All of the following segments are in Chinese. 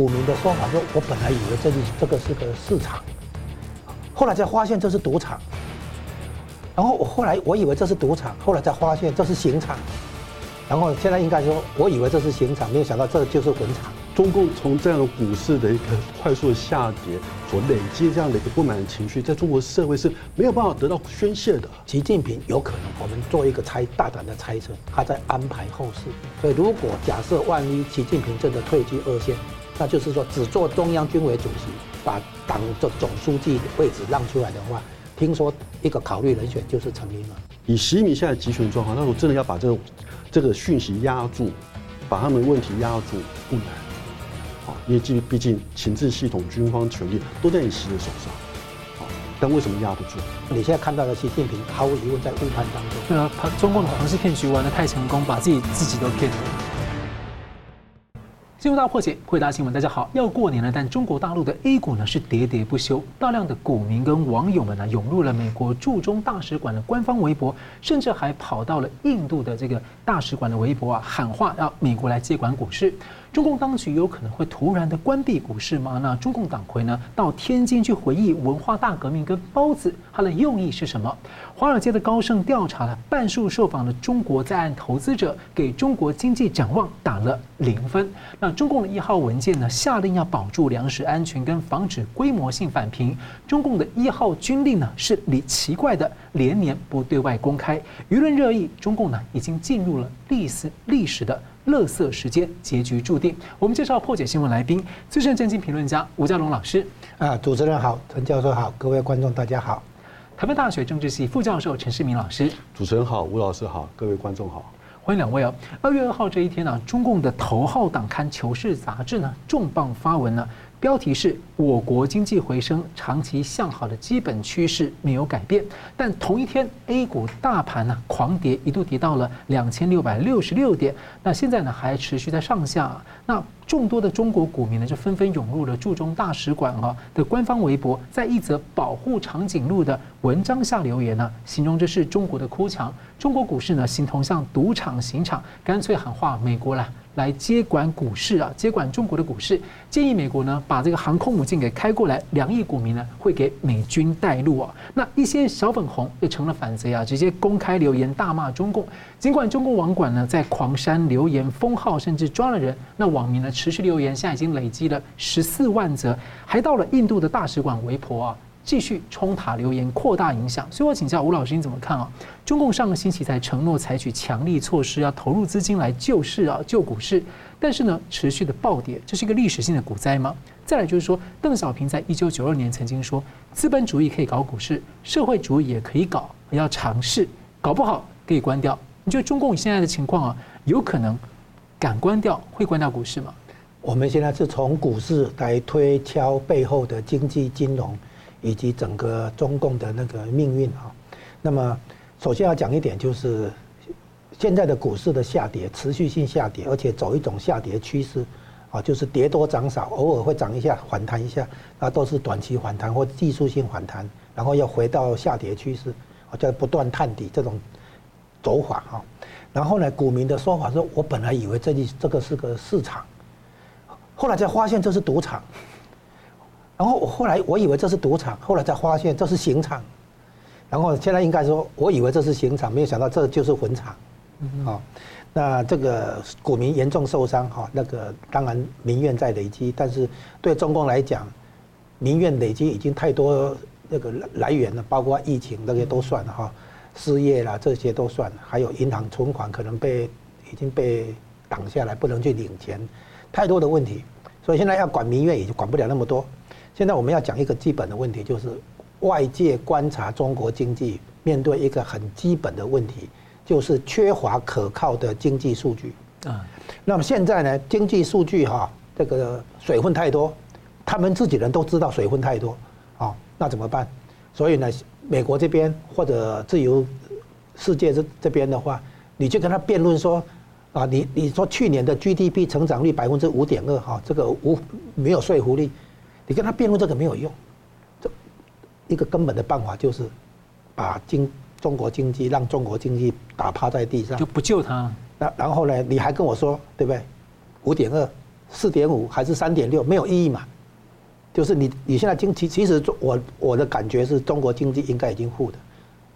股民的说法说，我本来以为这里这个是个市场，后来才发现这是赌场。然后我后来我以为这是赌场，后来才发现这是刑场。然后现在应该说，我以为这是刑场，没有想到这就是坟场。中共从这样的股市的一个快速下跌所累积这样的一个不满的情绪，在中国社会是没有办法得到宣泄的。习近平有可能，我们做一个猜大胆的猜测，他在安排后事。所以如果假设万一习近平真的退居二线，那就是说只做中央军委主席，把党的总书记位置让出来的话，听说一个考虑人选就是陈云了。以习近平现在集权状况，那我真的要把这个。这个讯息压住，把他们问题压住不难，啊，因为毕毕竟情治系统、军方权力都在你习的手上，啊，但为什么压不住？你现在看到的习近平，毫无疑问在误判当中。对啊，他中共的庞氏骗局玩得太成功，把自己自己都骗了。新闻大破解，回答新闻，大家好。要过年了，但中国大陆的 A 股呢是喋喋不休，大量的股民跟网友们呢涌入了美国驻中大使馆的官方微博，甚至还跑到了印度的这个大使馆的微博啊，喊话要美国来接管股市。中共当局有可能会突然的关闭股市吗？那中共党魁呢到天津去回忆文化大革命跟包子，它的用意是什么？华尔街的高盛调查了半数受访的中国在岸投资者，给中国经济展望打了零分。那中共的一号文件呢下令要保住粮食安全跟防止规模性返贫。中共的一号军令呢是离奇怪的连年不对外公开，舆论热议，中共呢已经进入了历史历史的。乐色时间，结局注定。我们介绍破解新闻来宾，资深政经评论家吴家龙老师。啊，主持人好，陈教授好，各位观众大家好。台湾大学政治系副教授陈世明老师。主持人好，吴老师好，各位观众好。欢迎两位啊。二月二号这一天呢、啊，中共的头号党刊《求是》杂志呢，重磅发文呢。标题是我国经济回升，长期向好的基本趋势没有改变。但同一天，A 股大盘呢狂跌，一度跌到了两千六百六十六点。那现在呢还持续在上下。那众多的中国股民呢就纷纷涌入了驻中大使馆啊的官方微博，在一则保护长颈鹿的文章下留言呢，形容这是中国的哭墙。中国股市呢形同像赌场刑场，干脆喊话美国了。来接管股市啊，接管中国的股市，建议美国呢把这个航空母舰给开过来，两亿股民呢会给美军带路啊。那一些小粉红也成了反贼啊，直接公开留言大骂中共。尽管中共网管呢在狂删留言封号，甚至抓了人，那网民呢持续留言，现在已经累积了十四万则，还到了印度的大使馆围婆啊。继续冲塔留言，扩大影响。所以我请教吴老师，你怎么看啊？中共上个星期才承诺采取强力措施，要投入资金来救市啊，救股市。但是呢，持续的暴跌，这是一个历史性的股灾吗？再来就是说，邓小平在一九九二年曾经说，资本主义可以搞股市，社会主义也可以搞，要尝试，搞不好可以关掉。你觉得中共现在的情况啊，有可能敢关掉，会关掉股市吗？我们现在是从股市来推敲背后的经济金融。以及整个中共的那个命运啊，那么首先要讲一点，就是现在的股市的下跌，持续性下跌，而且走一种下跌趋势啊，就是跌多涨少，偶尔会涨一下，反弹一下，那都是短期反弹或技术性反弹，然后要回到下跌趋势，啊，在不断探底这种走法哈。然后呢，股民的说法说，我本来以为这里这个是个市场，后来才发现这是赌场。然后我后来我以为这是赌场，后来才发现这是刑场，然后现在应该说，我以为这是刑场，没有想到这就是坟场，啊，那这个股民严重受伤哈，那个当然民怨在累积，但是对中共来讲，民怨累积已经太多那个来源了，包括疫情那些都算了哈，失业啦这些都算，还有银行存款可能被已经被挡下来，不能去领钱，太多的问题，所以现在要管民怨也就管不了那么多。现在我们要讲一个基本的问题，就是外界观察中国经济，面对一个很基本的问题，就是缺乏可靠的经济数据。啊，那么现在呢，经济数据哈，这个水分太多，他们自己人都知道水分太多，啊，那怎么办？所以呢，美国这边或者自由世界这这边的话，你就跟他辩论说，啊，你你说去年的 GDP 成长率百分之五点二，哈，这个无没有说服力。你跟他辩论这个没有用，这一个根本的办法就是把经中国经济让中国经济打趴在地上，就不救他。那然后呢？你还跟我说对不对？五点二四点五还是三点六，没有意义嘛。就是你你现在经济其实我我的感觉是中国经济应该已经负的，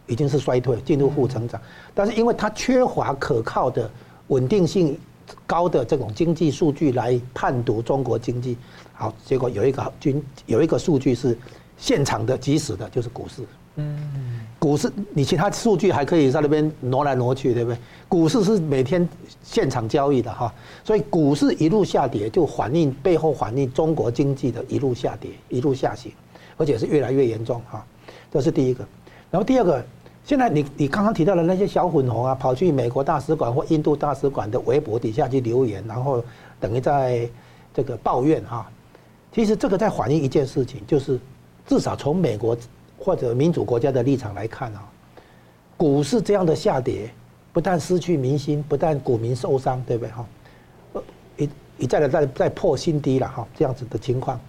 已经是衰退进入负成长，但是因为它缺乏可靠的稳定性高的这种经济数据来判读中国经济，好，结果有一个均有一个数据是现场的即时的，就是股市。嗯，股市你其他数据还可以在那边挪来挪去，对不对？股市是每天现场交易的哈，所以股市一路下跌，就反映背后反映中国经济的一路下跌、一路下行，而且是越来越严重哈。这是第一个，然后第二个，现在你你刚刚提到的那些小粉红啊，跑去美国大使馆或印度大使馆的微博底下去留言，然后等于在这个抱怨哈。其实这个在反映一件事情，就是至少从美国。或者民主国家的立场来看啊，股市这样的下跌，不但失去民心，不但股民受伤，对不对哈？一一再的在在破新低了哈，这样子的情况，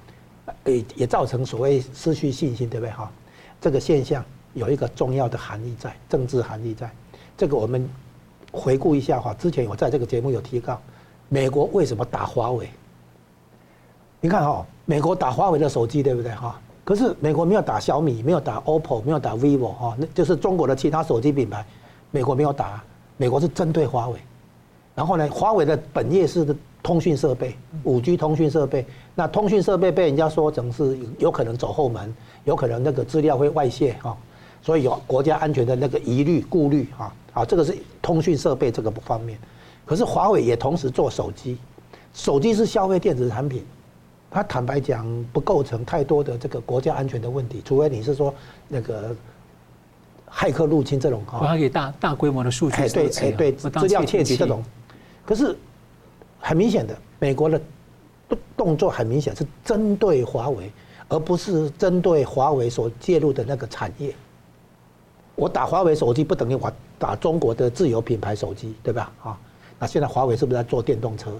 也也造成所谓失去信心，对不对哈？这个现象有一个重要的含义在，政治含义在。这个我们回顾一下哈，之前我在这个节目有提到，美国为什么打华为？你看哈，美国打华为的手机，对不对哈？可是美国没有打小米，没有打 OPPO，没有打 vivo 哈，那就是中国的其他手机品牌，美国没有打，美国是针对华为。然后呢，华为的本业是通讯设备，五 G 通讯设备。那通讯设备被人家说成是有可能走后门，有可能那个资料会外泄哈，所以有国家安全的那个疑虑顾虑哈。啊，这个是通讯设备这个方面。可是华为也同时做手机，手机是消费电子产品。他坦白讲，不构成太多的这个国家安全的问题，除非你是说那个骇客入侵这种哈，还可以大大规模的数据，哎对哎对，资料窃取这种。可是很明显的，美国的动动作很明显是针对华为，而不是针对华为所介入的那个产业。我打华为手机不等于我打中国的自有品牌手机，对吧？啊，那现在华为是不是在做电动车？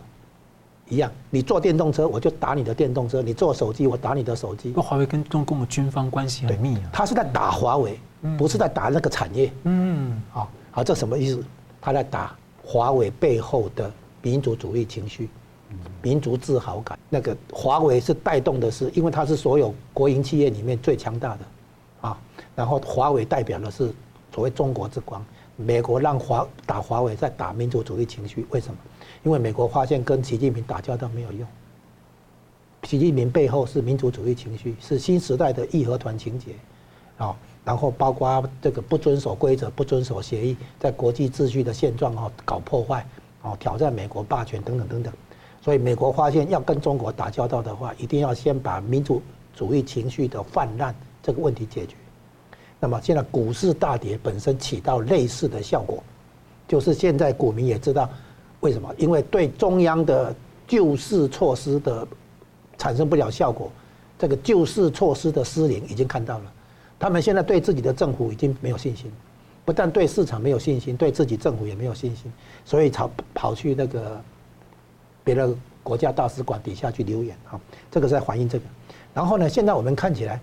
一样，你坐电动车，我就打你的电动车；你坐手机，我打你的手机。那华为跟中共的军方关系很密啊。他是在打华为，不是在打那个产业。嗯，好，好，这什么意思？他在打华为背后的民族主义情绪、民族自豪感。那个华为是带动的是，因为它是所有国营企业里面最强大的，啊，然后华为代表的是所谓中国之光。美国让华打华为，在打民族主义情绪，为什么？因为美国发现跟习近平打交道没有用，习近平背后是民族主义情绪，是新时代的义和团情结，啊，然后包括这个不遵守规则、不遵守协议，在国际秩序的现状啊搞破坏，啊挑战美国霸权等等等等，所以美国发现要跟中国打交道的话，一定要先把民族主义情绪的泛滥这个问题解决。那么现在股市大跌本身起到类似的效果，就是现在股民也知道。为什么？因为对中央的救市措施的产生不了效果，这个救市措施的失灵已经看到了。他们现在对自己的政府已经没有信心，不但对市场没有信心，对自己政府也没有信心，所以跑跑去那个别的国家大使馆底下去留言啊，这个在反映这个。然后呢，现在我们看起来，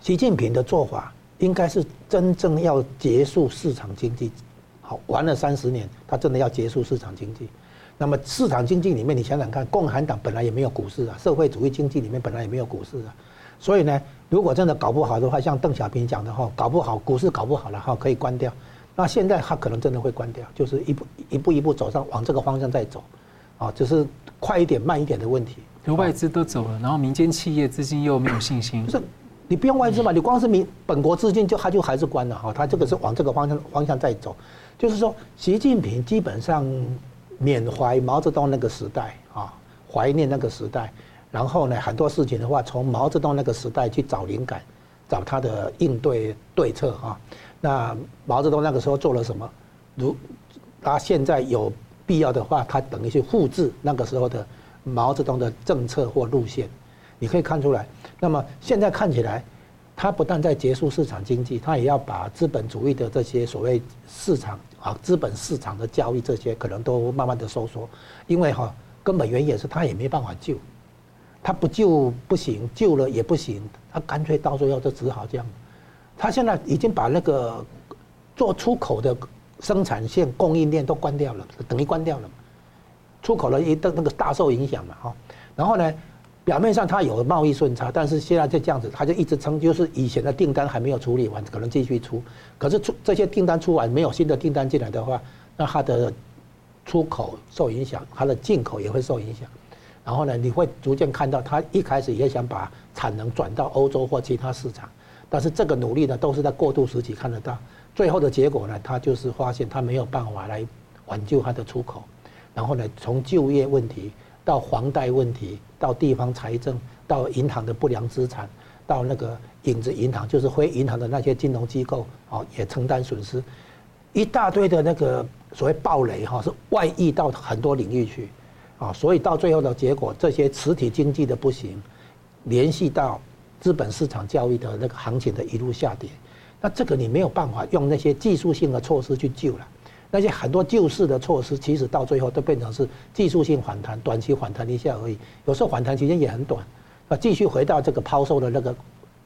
习近平的做法应该是真正要结束市场经济。好，玩了三十年，他真的要结束市场经济。那么市场经济里面，你想想看，共产党本来也没有股市啊，社会主义经济里面本来也没有股市啊。所以呢，如果真的搞不好的话，像邓小平讲的哈，搞不好股市搞不好了哈，可以关掉。那现在他可能真的会关掉，就是一步一步一步走上往这个方向在走，啊，只是快一点慢一点的问题。外资都走了，然后民间企业资金又没有信心。你不用外资嘛，你光是民本国资金就他就还是关了哈，他这个是往这个方向方向在走。就是说，习近平基本上缅怀毛泽东那个时代啊，怀念那个时代，然后呢，很多事情的话，从毛泽东那个时代去找灵感，找他的应对对策啊。那毛泽东那个时候做了什么？如他现在有必要的话，他等于去复制那个时候的毛泽东的政策或路线，你可以看出来。那么现在看起来。他不但在结束市场经济，他也要把资本主义的这些所谓市场啊，资本市场的交易这些可能都慢慢的收缩，因为哈根本原因也是他也没办法救，他不救不行，救了也不行，他干脆到最后就只好这样。他现在已经把那个做出口的生产线供应链都关掉了，等于关掉了。出口了一个那个大受影响嘛哈。然后呢，表面上它有贸易顺差，但是现在就这样子，它就一直撑，就是以前的订单还没有处理完，可能继续出。可是出这些订单出完，没有新的订单进来的话，那它的出口受影响，它的进口也会受影响。然后呢，你会逐渐看到，它一开始也想把产能转到欧洲或其他市场，但是这个努力呢，都是在过渡时期看得到。最后的结果呢，它就是发现它没有办法来挽救它的出口，然后呢，从就业问题到房贷问题，到地方财政，到银行的不良资产，到那个影子银行，就是非银行的那些金融机构啊，也承担损失，一大堆的那个所谓暴雷哈，是外溢到很多领域去啊，所以到最后的结果，这些实体经济的不行，联系到资本市场交易的那个行情的一路下跌。那这个你没有办法用那些技术性的措施去救了，那些很多救市的措施，其实到最后都变成是技术性反弹，短期反弹一下而已。有时候反弹期间也很短，啊，继续回到这个抛售的那个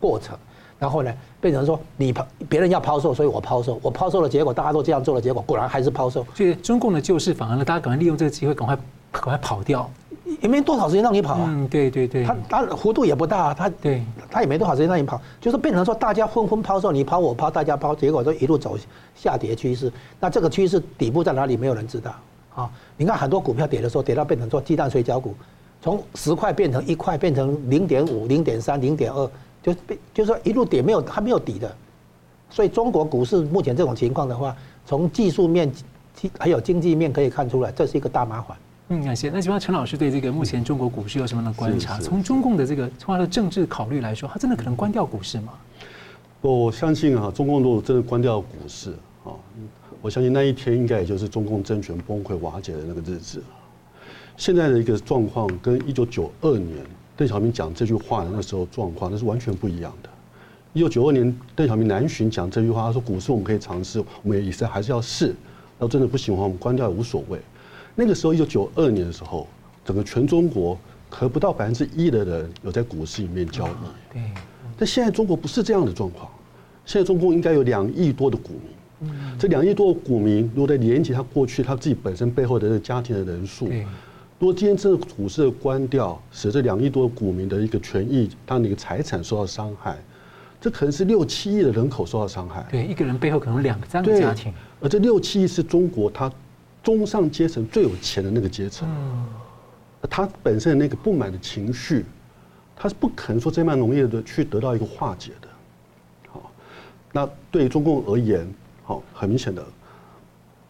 过程，然后呢，变成说你抛别人要抛售，所以我抛售，我抛售的结果大家都这样做的结果，果然还是抛售。所以中共的救市反而呢，大家赶快利用这个机会，赶快赶快跑掉。也没多少时间让你跑啊，嗯，对对对，它它幅度也不大，它对，它也没多少时间让你跑，就是变成说大家纷纷抛售，你抛我抛，大家抛，结果都一路走下跌趋势。那这个趋势底部在哪里？没有人知道啊。你看很多股票跌的时候，跌到变成说鸡蛋水饺股，从十块变成一块，变成零点五、零点三、零点二，就变就是说一路跌没有它没有底的。所以中国股市目前这种情况的话，从技术面、还有经济面可以看出来，这是一个大麻烦。嗯，感谢。那请问陈老师对这个目前中国股市有什么样的观察？从中共的这个从他的政治考虑来说，他真的可能关掉股市吗？我相信啊，中共如果真的关掉股市啊，我相信那一天应该也就是中共政权崩溃瓦解的那个日子。现在的一个状况跟一九九二年邓小平讲这句话的那时候状况那是完全不一样的。一九九二年邓小平南巡讲这句话，他说股市我们可以尝试，我们也是还是要试，要真的不行的话，我们关掉也无所谓。那个时候，一九九二年的时候，整个全中国可不到百分之一的人有在股市里面交易。对。但现在中国不是这样的状况，现在中国应该有两亿多的股民。嗯。这两亿多的股民，如果在连接他过去他自己本身背后的这个家庭的人数，如果今天这个股市的关掉，使这两亿多的股民的一个权益、他的一个财产受到伤害，这可能是六七亿的人口受到伤害。对，一个人背后可能两三个家庭。而这六七亿是中国他。中上阶层最有钱的那个阶层，他本身的那个不满的情绪，他是不可能说这么容易的去得到一个化解的。好，那对中共而言，好，很明显的，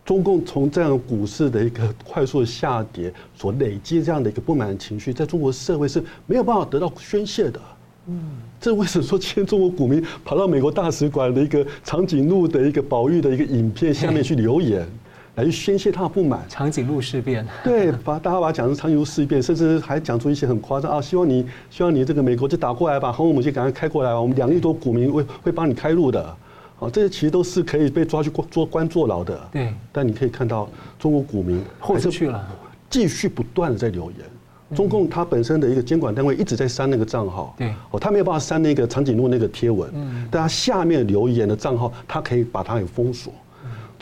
中共从这样股市的一个快速下跌所累积这样的一个不满的情绪，在中国社会是没有办法得到宣泄的。嗯，这为什么说今天中国股民跑到美国大使馆的一个长颈鹿的一个保育的一个影片下面去留言？来宣泄他的不满，长颈鹿事变，对，把大家把它讲成长颈鹿事变，甚至还讲出一些很夸张啊，希望你希望你这个美国就打过来吧，航母舰赶快开过来，我们两亿多股民会会帮你开路的，啊，这些其实都是可以被抓去做关坐牢的。对，但你可以看到中国股民豁出去了，继续不断的在留言，中共它本身的一个监管单位一直在删那个账号，对，哦，他没有办法删那个长颈鹿那个贴文，嗯，但他下面留言的账号，他可以把它给封锁。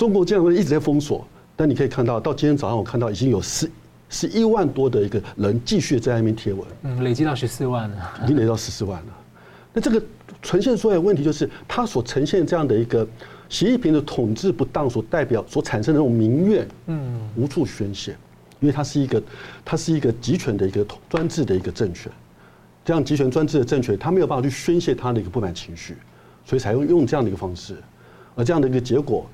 中国这样一直在封锁，但你可以看到，到今天早上我看到已经有十十一万多的一个人继续在那边贴文，嗯，累积到十四万了，已经累到十四万了。那这个呈现出来的问题就是，它所呈现这样的一个习近平的统治不当所代表所产生的那种民怨，嗯，无处宣泄，因为它是一个它是一个集权的一个专制的一个政权，这样集权专制的政权，它没有办法去宣泄它的一个不满情绪，所以才用用这样的一个方式，而这样的一个结果。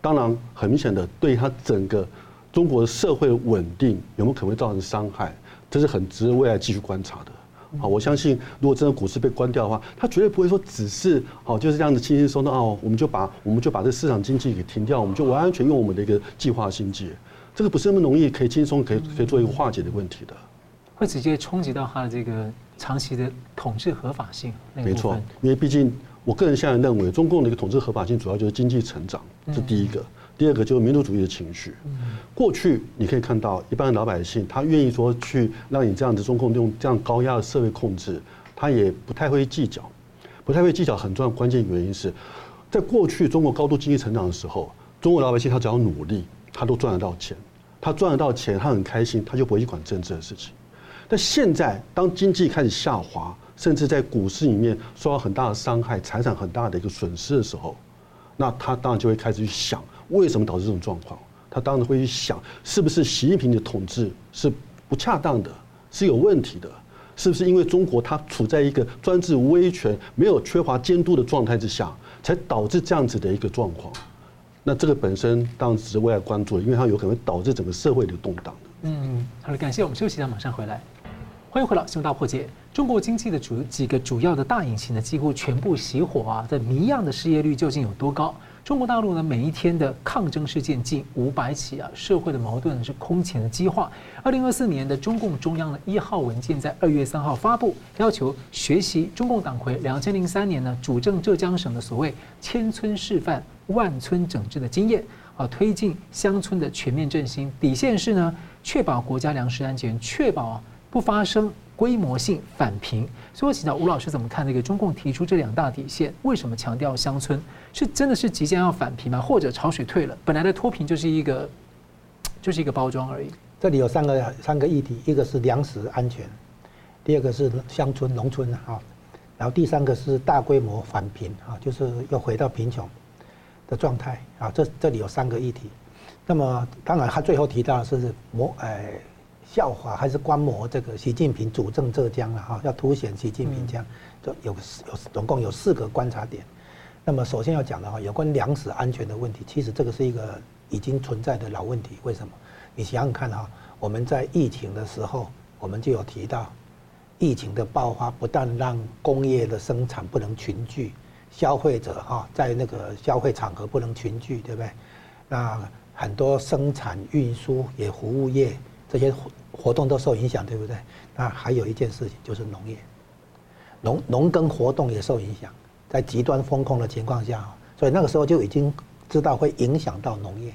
当然，很明显的，对他整个中国的社会稳定有没有可能会造成伤害，这是很值得未来继续观察的。好，我相信，如果真的股市被关掉的话，他绝对不会说只是好就是这样子轻轻松松哦，我们就把我们就把这市场经济给停掉，我们就完完全用我们的一个计划经济，这个不是那么容易可以轻松可以可以做一个化解的问题的，会直接冲击到他的这个长期的统治合法性。没错，因为毕竟。我个人现在认为，中共的一个统治合法性主要就是经济成长，这第一个；第二个就是民族主义的情绪。过去你可以看到，一般的老百姓他愿意说去让你这样子中共用这样高压的社会控制，他也不太会计较，不太会计较。很重要的关键原因是在过去中国高度经济成长的时候，中国老百姓他只要努力，他都赚得到钱。他赚得到钱，他很开心，他就不会去管政治的事情。但现在，当经济开始下滑，甚至在股市里面受到很大的伤害，财产很大的一个损失的时候，那他当然就会开始去想，为什么导致这种状况？他当然会去想，是不是习近平的统治是不恰当的，是有问题的？是不是因为中国它处在一个专制威权、没有缺乏监督的状态之下，才导致这样子的一个状况？那这个本身当然是为了关注，因为它有可能导致整个社会的动荡的。嗯，好的，感谢我们休息一下，马上回来。欢迎回到新闻大破解。中国经济的主几个主要的大引擎呢，几乎全部熄火啊！这谜样的失业率究竟有多高？中国大陆呢，每一天的抗争事件近五百起啊，社会的矛盾是空前的激化。二零二四年的中共中央的一号文件在二月三号发布，要求学习中共党魁两千零三年呢主政浙江省的所谓千村示范、万村整治的经验啊，推进乡村的全面振兴。底线是呢，确保国家粮食安全，确保不发生。规模性返贫，所以我请教吴老师怎么看那个中共提出这两大底线？为什么强调乡村？是真的是即将要返贫吗？或者潮水退了，本来的脱贫就是一个，就是一个包装而已？这里有三个三个议题，一个是粮食安全，第二个是乡村农村啊，然后第三个是大规模返贫啊，就是要回到贫穷的状态啊。这这里有三个议题，那么当然他最后提到的是模哎。笑话还是观摩这个习近平主政浙江了哈，要凸显习近平这样，就有有总共有四个观察点。那么首先要讲的话，有关粮食安全的问题，其实这个是一个已经存在的老问题。为什么？你想想看哈，我们在疫情的时候，我们就有提到，疫情的爆发不但让工业的生产不能群聚，消费者哈在那个消费场合不能群聚，对不对？那很多生产运输也服务业。这些活活动都受影响，对不对？那还有一件事情就是农业，农农耕活动也受影响，在极端风控的情况下，所以那个时候就已经知道会影响到农业。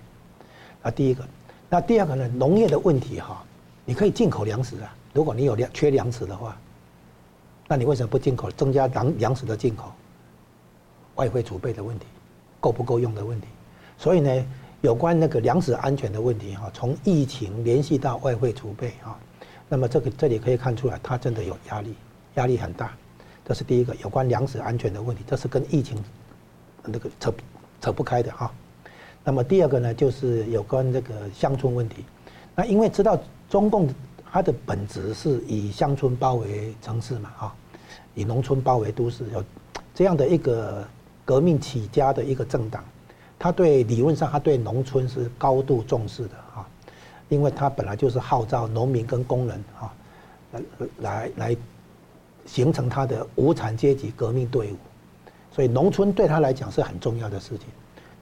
那第一个，那第二个呢？农业的问题哈，你可以进口粮食啊。如果你有粮缺粮食的话，那你为什么不进口？增加粮粮食的进口，外汇储备的问题，够不够用的问题。所以呢？有关那个粮食安全的问题哈，从疫情联系到外汇储备哈，那么这个这里可以看出来，它真的有压力，压力很大。这是第一个有关粮食安全的问题，这是跟疫情那个扯扯不开的哈。那么第二个呢，就是有关这个乡村问题。那因为知道中共它的本质是以乡村包围城市嘛哈，以农村包围都市，有这样的一个革命起家的一个政党。他对理论上，他对农村是高度重视的啊，因为他本来就是号召农民跟工人啊，来来来形成他的无产阶级革命队伍，所以农村对他来讲是很重要的事情。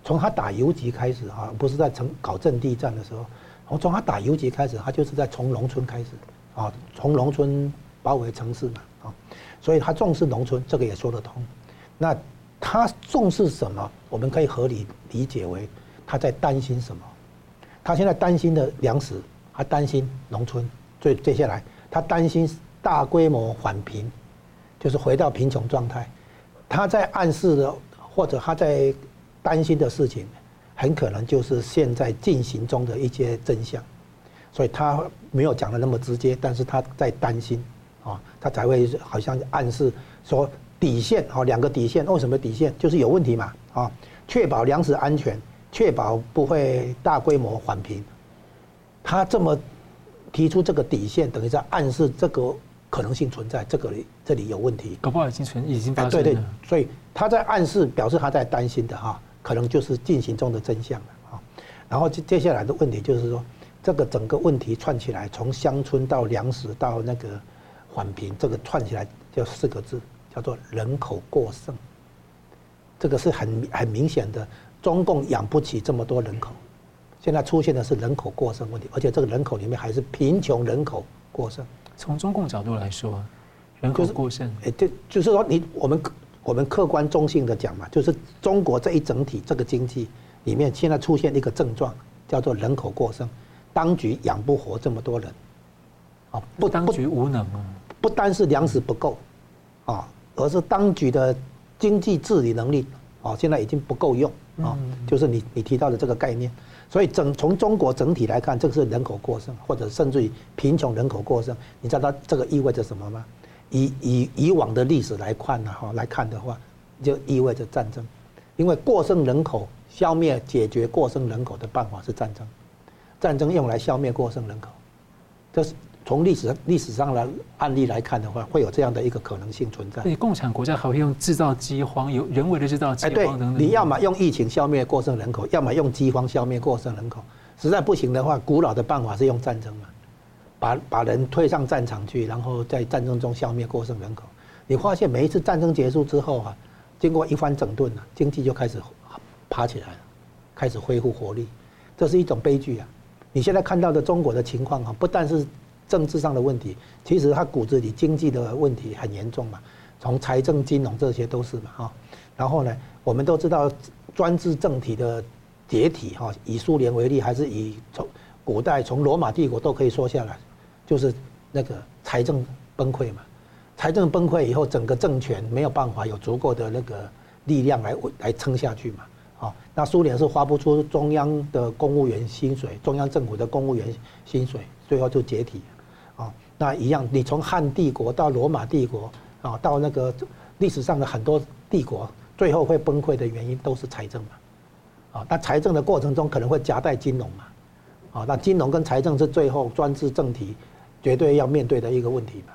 从他打游击开始啊，不是在城搞阵地战的时候，从从他打游击开始，他就是在从农村开始啊，从农村包围城市嘛啊，所以他重视农村，这个也说得通。那。他重视什么？我们可以合理理解为他在担心什么？他现在担心的粮食，他担心农村。最接下来，他担心大规模返贫，就是回到贫穷状态。他在暗示的，或者他在担心的事情，很可能就是现在进行中的一些真相。所以他没有讲的那么直接，但是他在担心啊，他才会好像暗示说。底线哦，两个底线，为什么底线？就是有问题嘛啊，确保粮食安全，确保不会大规模返贫。他这么提出这个底线，等于在暗示这个可能性存在，这个这里有问题。搞不好已经存，已经发生了。对对，所以他在暗示，表示他在担心的哈，可能就是进行中的真相了啊。然后接接下来的问题就是说，这个整个问题串起来，从乡村到粮食到那个缓贫，这个串起来就四个字。叫做人口过剩，这个是很很明显的，中共养不起这么多人口，现在出现的是人口过剩问题，而且这个人口里面还是贫穷人口过剩。从中共角度来说，人口过剩，哎，对就是说你我们我们客观中性的讲嘛，就是中国这一整体这个经济里面现在出现一个症状，叫做人口过剩，当局养不活这么多人，啊，不当局无能啊，不单是粮食不够，啊。而是当局的经济治理能力啊，现在已经不够用啊，就是你你提到的这个概念，所以整从中国整体来看，这个是人口过剩，或者甚至于贫穷人口过剩。你知道它这个意味着什么吗？以以以往的历史来看呢，哈，来看的话，就意味着战争，因为过剩人口消灭解决过剩人口的办法是战争，战争用来消灭过剩人口，这是。从历史历史上的案例来看的话，会有这样的一个可能性存在。所以共产国家还会用制造饥荒，有人为的制造饥荒等等。你要么用疫情消灭过剩人口，要么用饥荒消灭过剩人口。实在不行的话，古老的办法是用战争嘛，把把人推上战场去，然后在战争中消灭过剩人口。你发现每一次战争结束之后啊，经过一番整顿啊，经济就开始爬起来了，开始恢复活力。这是一种悲剧啊！你现在看到的中国的情况啊，不但是。政治上的问题，其实他骨子里经济的问题很严重嘛，从财政、金融这些都是嘛哈。然后呢，我们都知道专制政体的解体哈，以苏联为例，还是以从古代从罗马帝国都可以说下来，就是那个财政崩溃嘛。财政崩溃以后，整个政权没有办法有足够的那个力量来来撑下去嘛。啊，那苏联是发不出中央的公务员薪水，中央政府的公务员薪水，最后就解体。那一样，你从汉帝国到罗马帝国，啊，到那个历史上的很多帝国，最后会崩溃的原因都是财政嘛，啊，那财政的过程中可能会夹带金融嘛，啊，那金融跟财政是最后专制政体绝对要面对的一个问题嘛，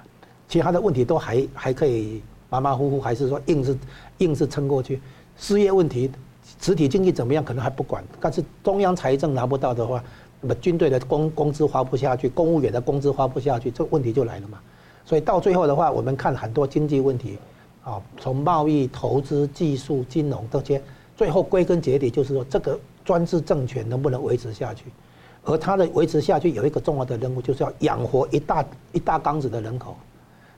其他的问题都还还可以马马虎虎，还是说硬是硬是撑过去，失业问题、实体经济怎么样可能还不管，但是中央财政拿不到的话。那么军队的工工资花不下去，公务员的工资花不下去，这个问题就来了嘛。所以到最后的话，我们看很多经济问题，啊，从贸易、投资、技术、金融这些，最后归根结底就是说，这个专制政权能不能维持下去？而它的维持下去有一个重要的任务，就是要养活一大一大缸子的人口。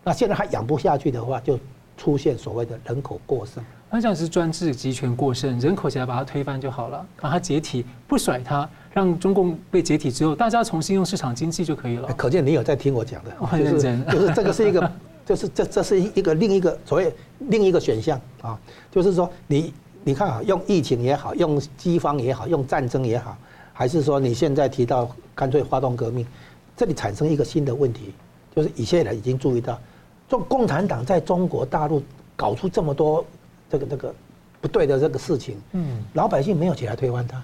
那现在还养不下去的话，就出现所谓的人口过剩。那这样是专制集权过剩，人口起来把它推翻就好了，把它解体，不甩它。让中共被解体之后，大家重新用市场经济就可以了。可见你有在听我讲的，我很认真。就是这个是一个，就是这这是一个另一个所谓另一个选项啊，就是说你你看啊，用疫情也好，用饥荒也好，用战争也好，还是说你现在提到干脆发动革命，这里产生一个新的问题，就是以前人已经注意到，中共产党在中国大陆搞出这么多这个这个不对的这个事情，嗯，老百姓没有起来推翻它。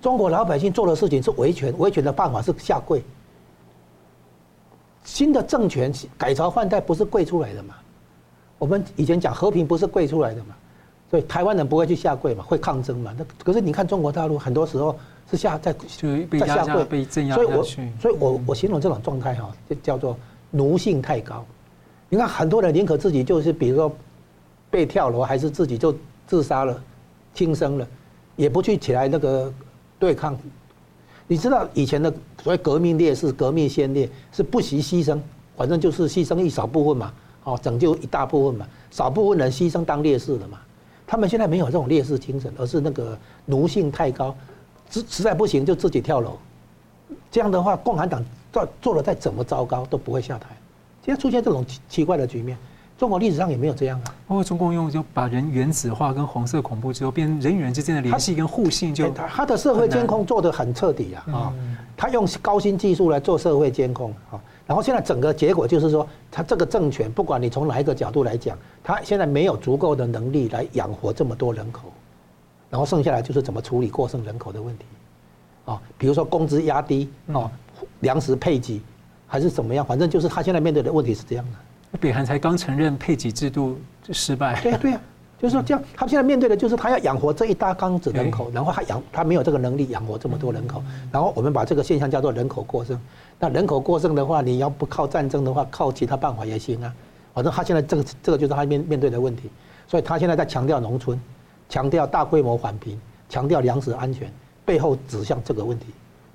中国老百姓做的事情是维权，维权的办法是下跪。新的政权改朝换代不是跪出来的嘛？我们以前讲和平不是跪出来的嘛？所以台湾人不会去下跪嘛，会抗争嘛？那可是你看中国大陆很多时候是下在在下跪，被镇压。所以我所以我我形容这种状态哈，就叫做奴性太高。你看很多人宁可自己就是比如说被跳楼，还是自己就自杀了、轻生了，也不去起来那个。对抗，你知道以前的所谓革命烈士、革命先烈是不惜牺牲，反正就是牺牲一少部分嘛，哦，拯救一大部分嘛，少部分人牺牲当烈士了嘛。他们现在没有这种烈士精神，而是那个奴性太高，实实在不行就自己跳楼。这样的话，共产党做做的再怎么糟糕都不会下台。现在出现这种奇奇怪的局面。中国历史上也没有这样啊。包括中共用就把人原子化跟红色恐怖之后，变成人与人之间的联系跟互信就。他的社会监控做得很彻底啊啊！他用高新技术来做社会监控啊，然后现在整个结果就是说，他这个政权不管你从哪一个角度来讲，他现在没有足够的能力来养活这么多人口，然后剩下来就是怎么处理过剩人口的问题啊，比如说工资压低啊，粮食配给还是怎么样，反正就是他现在面对的问题是这样的。北韩才刚承认配给制度失败。对呀对呀，就是说这样，他现在面对的就是他要养活这一大缸子人口，然后他养他没有这个能力养活这么多人口，然后我们把这个现象叫做人口过剩。那人口过剩的话，你要不靠战争的话，靠其他办法也行啊。反正他现在这个这个就是他面面对的问题，所以他现在在强调农村，强调大规模缓贫，强调粮食安全，背后指向这个问题。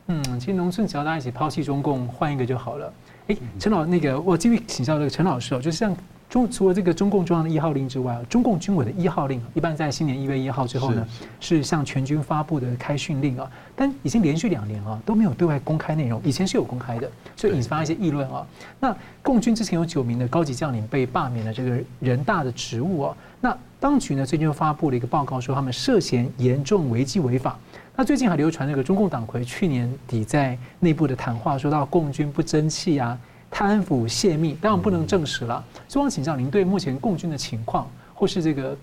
嗯，其实农村只要大家一起抛弃中共，换一个就好了。哎，陈老，那个我继续请教那个陈老师哦，就是像中除了这个中共中央的一号令之外，中共军委的一号令，一般在新年一月一号之后呢，是向全军发布的开训令啊，但已经连续两年啊都没有对外公开内容，以前是有公开的，所以引发一些议论啊。那共军之前有九名的高级将领被罢免了这个人大的职务啊，那当局呢最近又发布了一个报告说他们涉嫌严重违纪违法。那最近还流传那个中共党魁去年底在内部的谈话，说到共军不争气啊，贪腐泄密，当然不能证实了。所以我想请教您对目前共军的情况，或是这个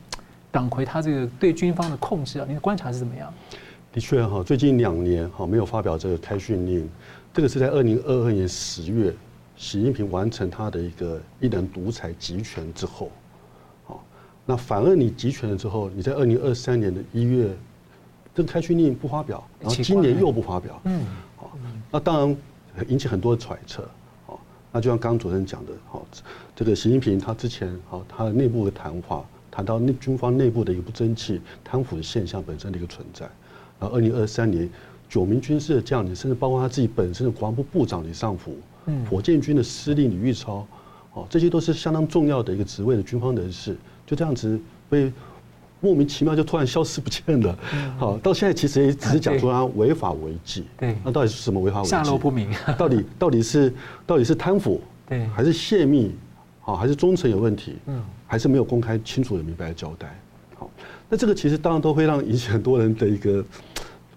党魁他这个对军方的控制啊，您的观察是怎么样？的确哈，最近两年哈没有发表这个开训令，这个是在二零二二年十月，习近平完成他的一个一人独裁集权之后，好，那反而你集权了之后，你在二零二三年的一月，这个开训令不发表，然后今年又不发表，嗯，好，那当然引起很多的揣测，好，那就像刚刚主任讲的，好，这个习近平他之前好他的内部的谈话谈到内军方内部的一个不争气、贪腐的现象本身的一个存在。然后，二零二三年，九名军事的将领，甚至包括他自己本身的国防部部长李尚福，嗯，火箭军的司令李玉超，哦，这些都是相当重要的一个职位的军方人士，就这样子被莫名其妙就突然消失不见了。好，到现在其实也只是讲说他违法违纪。对，那到底是什么违法违纪？下落不明。到底到底是到底是贪腐？对，还是泄密？好，还是忠诚有问题？嗯，还是没有公开清楚的明白的交代？好，那这个其实当然都会让引起很多人的一个。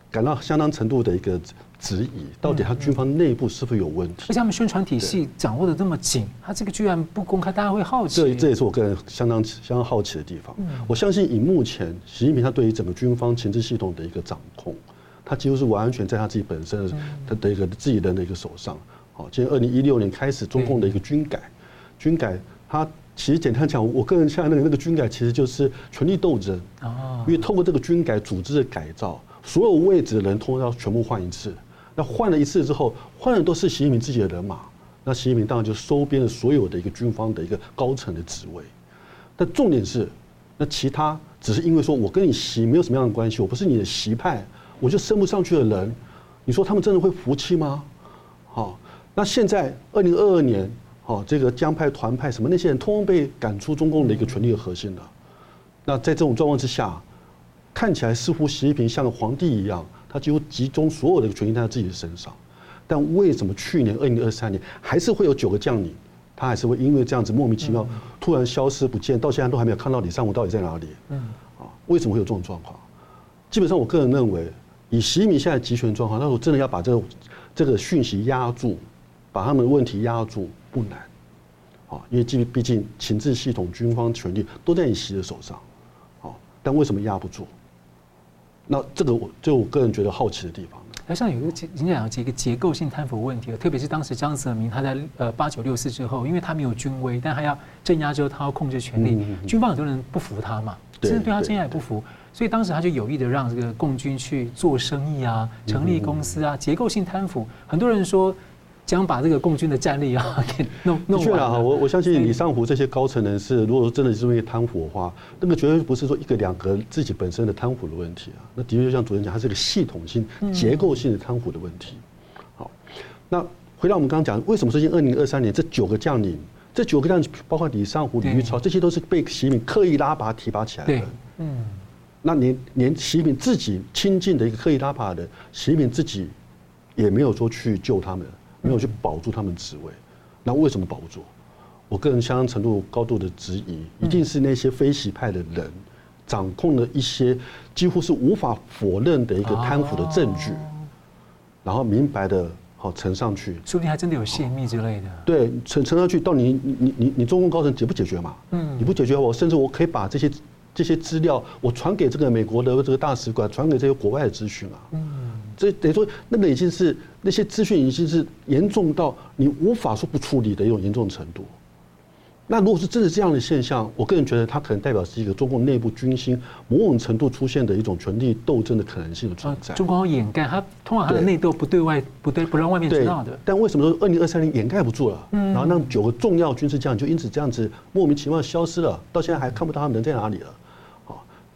感到相当程度的一个质疑，到底他军方内部是否有问题？而且他们宣传体系掌握的这么紧，他这个居然不公开，大家会好奇。这这也是我个人相当相当好奇的地方。我相信以目前习近平他对于整个军方情治系统的一个掌控，他几乎是完全在他自己本身他的一个自己人的一个手上。好，今年二零一六年开始中共的一个军改，军改他其实简单讲，我个人现在那个那个军改其实就是权力斗争啊，因为透过这个军改组织的改造。所有位置的人通通要全部换一次，那换了一次之后，换的都是习近平自己的人马，那习近平当然就收编了所有的一个军方的一个高层的职位。但重点是，那其他只是因为说我跟你习没有什么样的关系，我不是你的习派，我就升不上去的人，你说他们真的会服气吗？好，那现在二零二二年，好，这个江派、团派什么那些人，通通被赶出中共的一个权力的核心了。那在这种状况之下。看起来似乎习近平像个皇帝一样，他几乎集中所有的权力在他自己的身上。但为什么去年二零二三年还是会有九个将领，他还是会因为这样子莫名其妙突然消失不见，到现在都还没有看到李尚武到底在哪里？嗯，啊，为什么会有这种状况？基本上，我个人认为，以习近平现在集权状况，那我真的要把这个这个讯息压住，把他们的问题压住不难，啊，因为毕毕竟情治系统、军方权力都在你习的手上，啊，但为什么压不住？那这个我就我个人觉得好奇的地方。好像有一个结，应该讲一个结构性贪腐问题，特别是当时江泽民他在呃八九六四之后，因为他没有军威，但他要镇压之后，他要控制权力，军方很多人不服他嘛，甚至对他镇压也不服，所以当时他就有意的让这个共军去做生意啊，成立公司啊，结构性贪腐，很多人说。将把这个共军的战力啊 给弄弄完。的确啊，我我相信李尚福这些高层人士，如果说真的是因为贪腐的话，那个绝对不是说一个两个自己本身的贪腐的问题啊，那的确就像主任讲，它是个系统性、结构性的贪腐的问题。好，那回到我们刚刚讲，为什么说二零二三年这九个将领，这九个将领包括李尚福、李玉超，这些都是被习近平刻意拉拔提拔起来的。嗯，那连连习近平自己亲近的一个刻意拉拔的，习近平自己也没有说去救他们。没有去保住他们职位，那为什么保不住？我个人相当程度高度的质疑，一定是那些非习派的人掌控了一些几乎是无法否认的一个贪腐的证据，然后明白的好呈上去，说不定还真的有泄密之类的。对，呈呈上去到你你你你中共高层解不解决嘛？嗯，你不解决我，甚至我可以把这些这些资料我传给这个美国的这个大使馆，传给这些国外的资讯啊。嗯。这等于说，那个已经是那些资讯已经是严重到你无法说不处理的一种严重程度。那如果是真的这样的现象，我个人觉得它可能代表是一个中共内部军心某种程度出现的一种权力斗争的可能性的存在。中共要掩盖，它通常它的内斗不对外不对不让外面知道的。但为什么说二零二三年掩盖不住了？然后让九个重要军事将领就因此这样子莫名其妙消失了，到现在还看不到他们人在哪里了。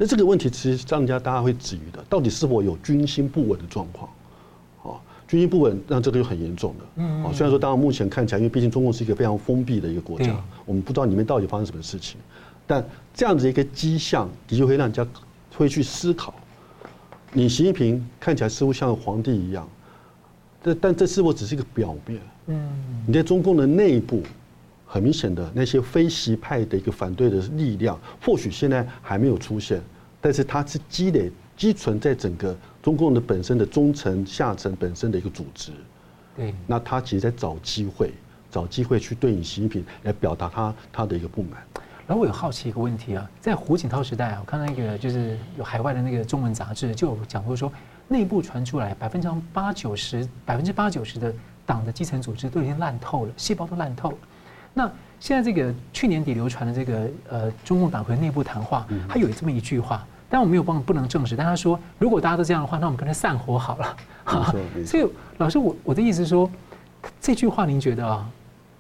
那这个问题其实让人家大家会质疑的，到底是否有军心不稳的状况？啊，军心不稳，那这个就很严重的。啊，虽然说当然目前看起来，因为毕竟中共是一个非常封闭的一个国家，我们不知道里面到底发生什么事情。但这样子一个迹象，的确会让人家会去思考：你习近平看起来似乎像皇帝一样，这但这是否只是一个表面？嗯，你在中共的内部。很明显的，那些非习派的一个反对的力量，或许现在还没有出现，但是它是积累、积存在整个中共的本身的中层、下层本身的一个组织。对，那他其实在找机会，找机会去对你习近平来表达他他的一个不满。然后我有好奇一个问题啊，在胡锦涛时代啊，我看到一个就是有海外的那个中文杂志就有讲过说，内部传出来百分之八九十、百分之八九十的党的基层组织都已经烂透了，细胞都烂透了。那现在这个去年底流传的这个呃中共党魁内部谈话，他有这么一句话，但我没有办法不能证实，但他说如果大家都这样的话，那我们跟他散伙好了。所以老师，我我的意思是说，这句话您觉得啊？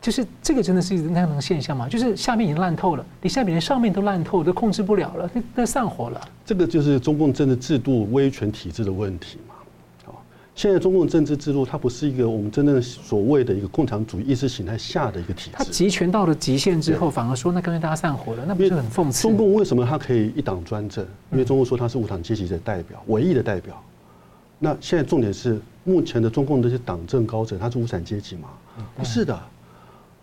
就是这个真的是那样的现象吗？就是下面已经烂透了，你下面连上面都烂透，都控制不了了，那那散伙了。这个就是中共政治制度、威权体制的问题嘛。好，现在中共政治制度它不是一个我们真正所谓的一个共产主义意识形态下的一个体制。它集权到了极限之后，反而说那干脆大家散伙了，那不是很讽刺？中共为什么它可以一党专政？因为中共说它是无产阶级的代表，唯一的代表。那现在重点是，目前的中共这些党政高层，他是无产阶级吗？不是的。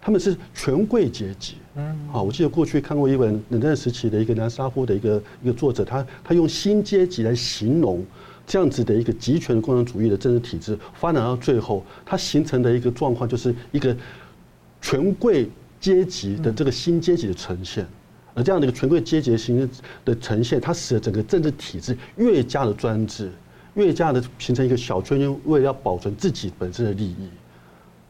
他们是权贵阶级，嗯，好，我记得过去看过一本冷战时期的一个南斯拉夫的一个一个作者，他他用新阶级来形容这样子的一个集权共产主义的政治体制发展到最后，它形成的一个状况就是一个权贵阶级的这个新阶级的呈现，而这样的一个权贵阶级的形的呈现，它使得整个政治体制越加的专制，越加的形成一个小圈圈，为了要保存自己本身的利益。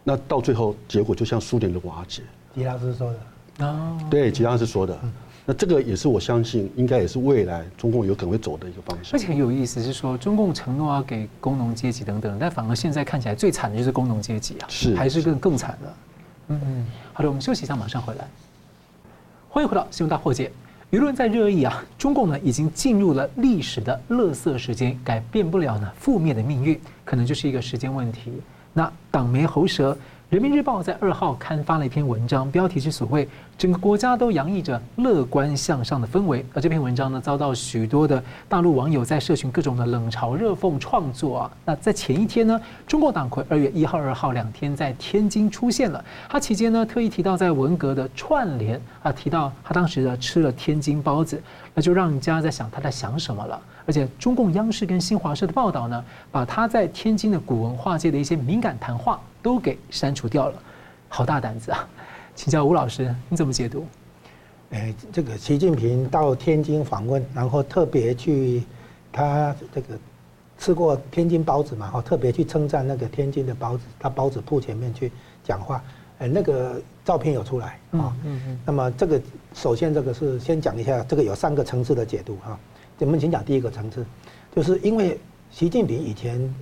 那到最后结果就像苏联的瓦解。吉拉斯说的哦，对，吉拉斯说的。那这个也是我相信，应该也是未来中共有可能会走的一个方向。而且很有意思是说，中共承诺要给工农阶级等等，但反而现在看起来最惨的就是工农阶级啊，是还是更更惨的。嗯嗯，好的，我们休息一下，马上回来。欢迎回到新闻大破解。舆论在热议啊，中共呢已经进入了历史的垃圾时间，改变不了呢负面的命运，可能就是一个时间问题。那党媒喉舌。人民日报在二号刊发了一篇文章，标题是所谓“整个国家都洋溢着乐观向上的氛围”。而这篇文章呢，遭到许多的大陆网友在社群各种的冷嘲热讽创作啊。那在前一天呢，中共党魁二月一号、二号两天在天津出现了。他期间呢，特意提到在文革的串联啊，提到他当时呢吃了天津包子，那就让人家在想他在想什么了。而且中共央视跟新华社的报道呢，把他在天津的古文化界的一些敏感谈话都给删除掉了，好大胆子啊！请教吴老师，你怎么解读？哎，这个习近平到天津访问，然后特别去他这个吃过天津包子嘛，哈，特别去称赞那个天津的包子，他包子铺前面去讲话，哎，那个照片有出来啊。嗯嗯。那么这个首先这个是先讲一下，这个有三个层次的解读哈。我们先讲第一个层次，就是因为习近平以前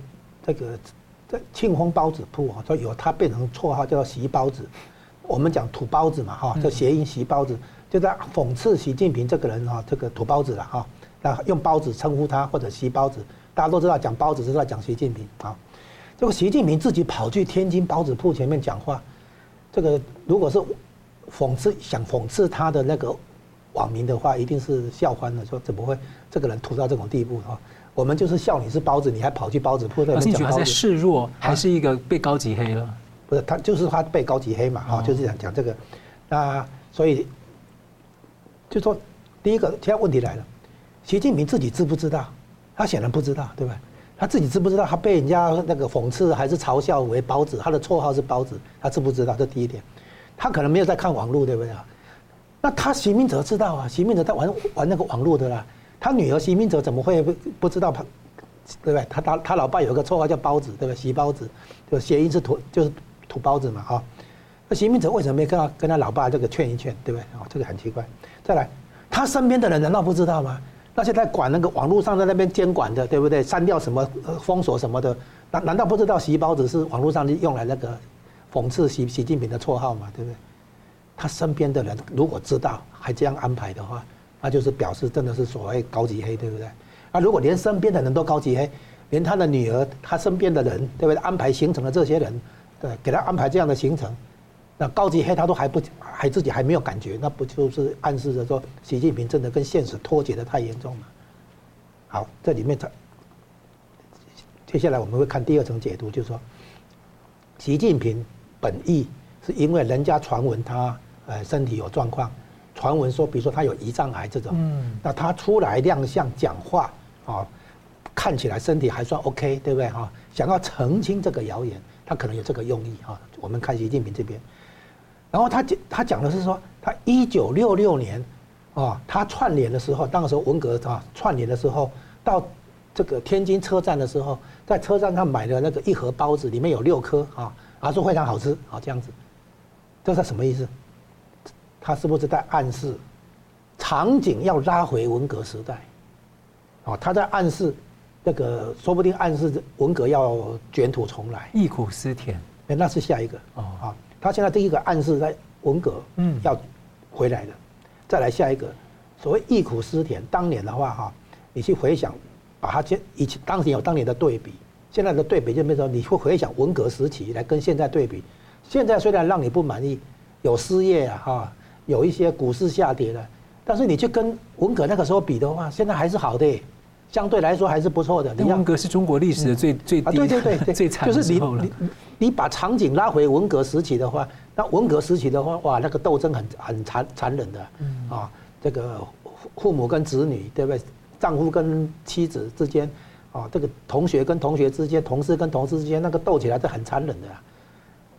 这个在庆丰包子铺啊，说有他变成绰号叫做“习包子”，我们讲土包子嘛哈，就谐音“习包子”，就在讽刺习近平这个人哈，这个土包子了哈，那用包子称呼他或者“习包子”，大家都知道讲包子是在讲习近平啊。这个习近平自己跑去天津包子铺前面讲话，这个如果是讽刺想讽刺他的那个。网民的话一定是笑翻了，说怎么会这个人土到这种地步啊？我们就是笑你是包子，你还跑去包子铺那边讲包子。示弱，还是一个被高级黑了？不是，他就是他被高级黑嘛，哈，就是讲讲这个。那所以就说第一个，现在问题来了，习近平自己知不知道？他显然不知道，对吧？他自己知不知道他被人家那个讽刺还是嘲笑为包子？他的绰号是包子，他知不知道？这第一点，他可能没有在看网络，对不对啊？那他习明哲知道啊，习明哲在玩玩那个网络的啦。他女儿习明哲怎么会不不知道他，对不对？他他他老爸有个绰号叫包子，对不对？习包子，就谐音是土就是土包子嘛，哈。那习明泽为什么没跟他跟他老爸这个劝一劝，对不对？哦，这个很奇怪。再来，他身边的人难道不知道吗？那些在管那个网络上在那边监管的，对不对？删掉什么封锁什么的，难难道不知道习包子是网络上用来那个讽刺习习近平的绰号嘛，对不对？他身边的人如果知道还这样安排的话，那就是表示真的是所谓高级黑，对不对？啊如果连身边的人都高级黑，连他的女儿、他身边的人，对不对？安排行程的这些人，对，给他安排这样的行程，那高级黑他都还不还自己还没有感觉，那不就是暗示着说习近平真的跟现实脱节的太严重了？好，这里面，接下来我们会看第二层解读，就是说，习近平本意是因为人家传闻他。呃，身体有状况，传闻说，比如说他有胰脏癌这种，嗯，那他出来亮相讲话，啊，看起来身体还算 OK，对不对哈？想要澄清这个谣言，他可能有这个用意啊。我们看习近平这边，然后他讲他讲的是说，他一九六六年，啊，他串联的时候，当时文革啊串联的时候，到这个天津车站的时候，在车站上买的那个一盒包子，里面有六颗啊，啊说非常好吃啊这样子，这是什么意思？他是不是在暗示场景要拉回文革时代？啊，他在暗示那个，说不定暗示文革要卷土重来，忆苦思甜。哎，那是下一个哦。啊，他现在第一个暗示在文革嗯要回来了，再来下一个所谓忆苦思甜。当年的话哈，你去回想，把它现以前当年有当年的对比，现在的对比就变成，你会回想文革时期来跟现在对比，现在虽然让你不满意，有失业啊哈。有一些股市下跌了，但是你去跟文革那个时候比的话，现在还是好的，相对来说还是不错的。你文革是中国历史的最最低、对对对对 最惨的时候了。就是你你你把场景拉回文革时期的话，那文革时期的话，哇，那个斗争很很残残忍的啊，这个父母跟子女对不对？丈夫跟妻子之间啊，这个同学跟同学之间，同事跟同事之间，那个斗起来是很残忍的。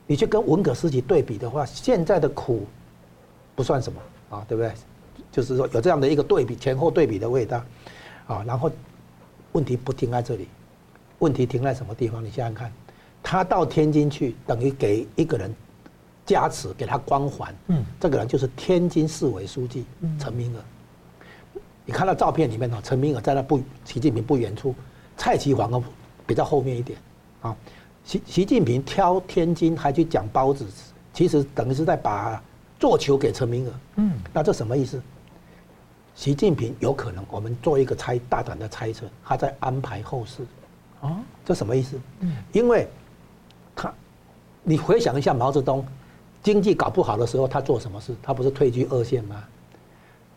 你去跟文革时期对比的话，现在的苦。不算什么啊，对不对？就是说有这样的一个对比，前后对比的味道，啊，然后问题不停在这里，问题停在什么地方？你想想看，他到天津去，等于给一个人加持，给他光环。嗯，这个人就是天津市委书记陈明尔。你看到照片里面哦，陈明尔在那不，习近平不远处，蔡奇煌哦比较后面一点啊。习习近平挑天津还去讲包子，其实等于是在把。做球给陈明尔，嗯，那这什么意思？习近平有可能，我们做一个猜大胆的猜测，他在安排后事，啊，这什么意思？嗯，因为他，你回想一下毛泽东，经济搞不好的时候，他做什么事？他不是退居二线吗？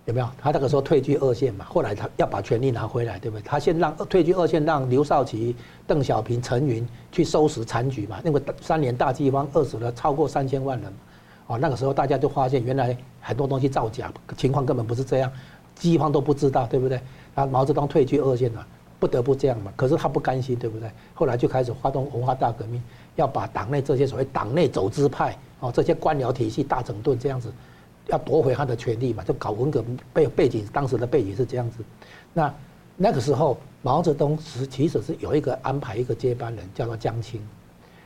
有没有？他那个时候退居二线嘛，后来他要把权力拿回来，对不对？他先让退居二线，让刘少奇、邓小平、陈云去收拾残局嘛。那个三年大饥荒，饿死了超过三千万人。哦，那个时候大家就发现原来很多东西造假，情况根本不是这样，饥荒都不知道，对不对？啊毛泽东退居二线了，不得不这样嘛。可是他不甘心，对不对？后来就开始发动文化大革命，要把党内这些所谓党内走资派哦，这些官僚体系大整顿，这样子要夺回他的权力嘛，就搞文革背背景，当时的背景是这样子。那那个时候毛泽东是其实是有一个安排一个接班人，叫做江青。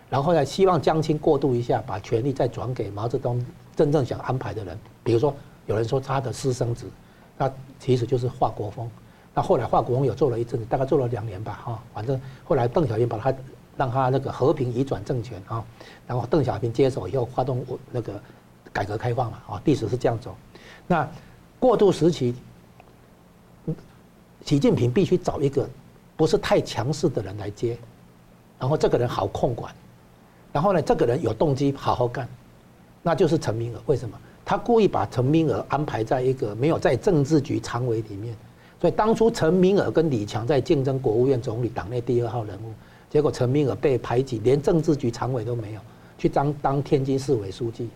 然后呢，希望江青过渡一下，把权力再转给毛泽东真正想安排的人。比如说，有人说他的私生子，那其实就是华国锋。那后来华国锋有做了一阵子，大概做了两年吧，哈，反正后来邓小平把他让他那个和平移转政权啊，然后邓小平接手以后发动那个改革开放嘛，啊，历史是这样走。那过渡时期，习近平必须找一个不是太强势的人来接，然后这个人好控管。然后呢，这个人有动机好好干，那就是陈明尔。为什么？他故意把陈明尔安排在一个没有在政治局常委里面，所以当初陈明尔跟李强在竞争国务院总理党内第二号人物，结果陈明尔被排挤，连政治局常委都没有，去当当天津市委书记。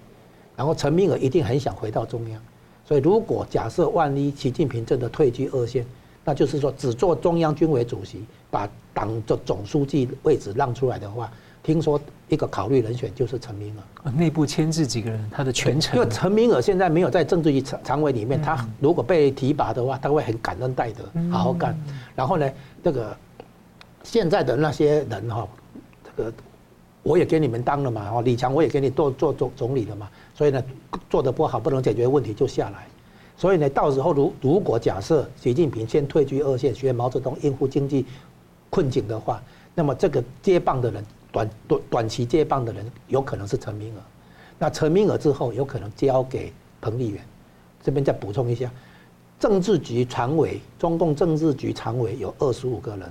然后陈明尔一定很想回到中央，所以如果假设万一习近平真的退居二线，那就是说只做中央军委主席，把党的总书记位置让出来的话。听说一个考虑人选就是陈明尔，内部牵制几个人，他的全程。因为陈明尔现在没有在政治局常常委里面，他如果被提拔的话，他会很感恩戴德，好好干。然后呢，这个现在的那些人哈，这个我也给你们当了嘛，哦，李强我也给你做做总总理了嘛，所以呢，做的不好，不能解决问题就下来。所以呢，到时候如如果假设习近平先退居二线，学毛泽东应付经济困境的话，那么这个接棒的人。短短短期接棒的人有可能是陈明尔，那陈明尔之后有可能交给彭丽媛。这边再补充一下，政治局常委，中共政治局常委有二十五个人，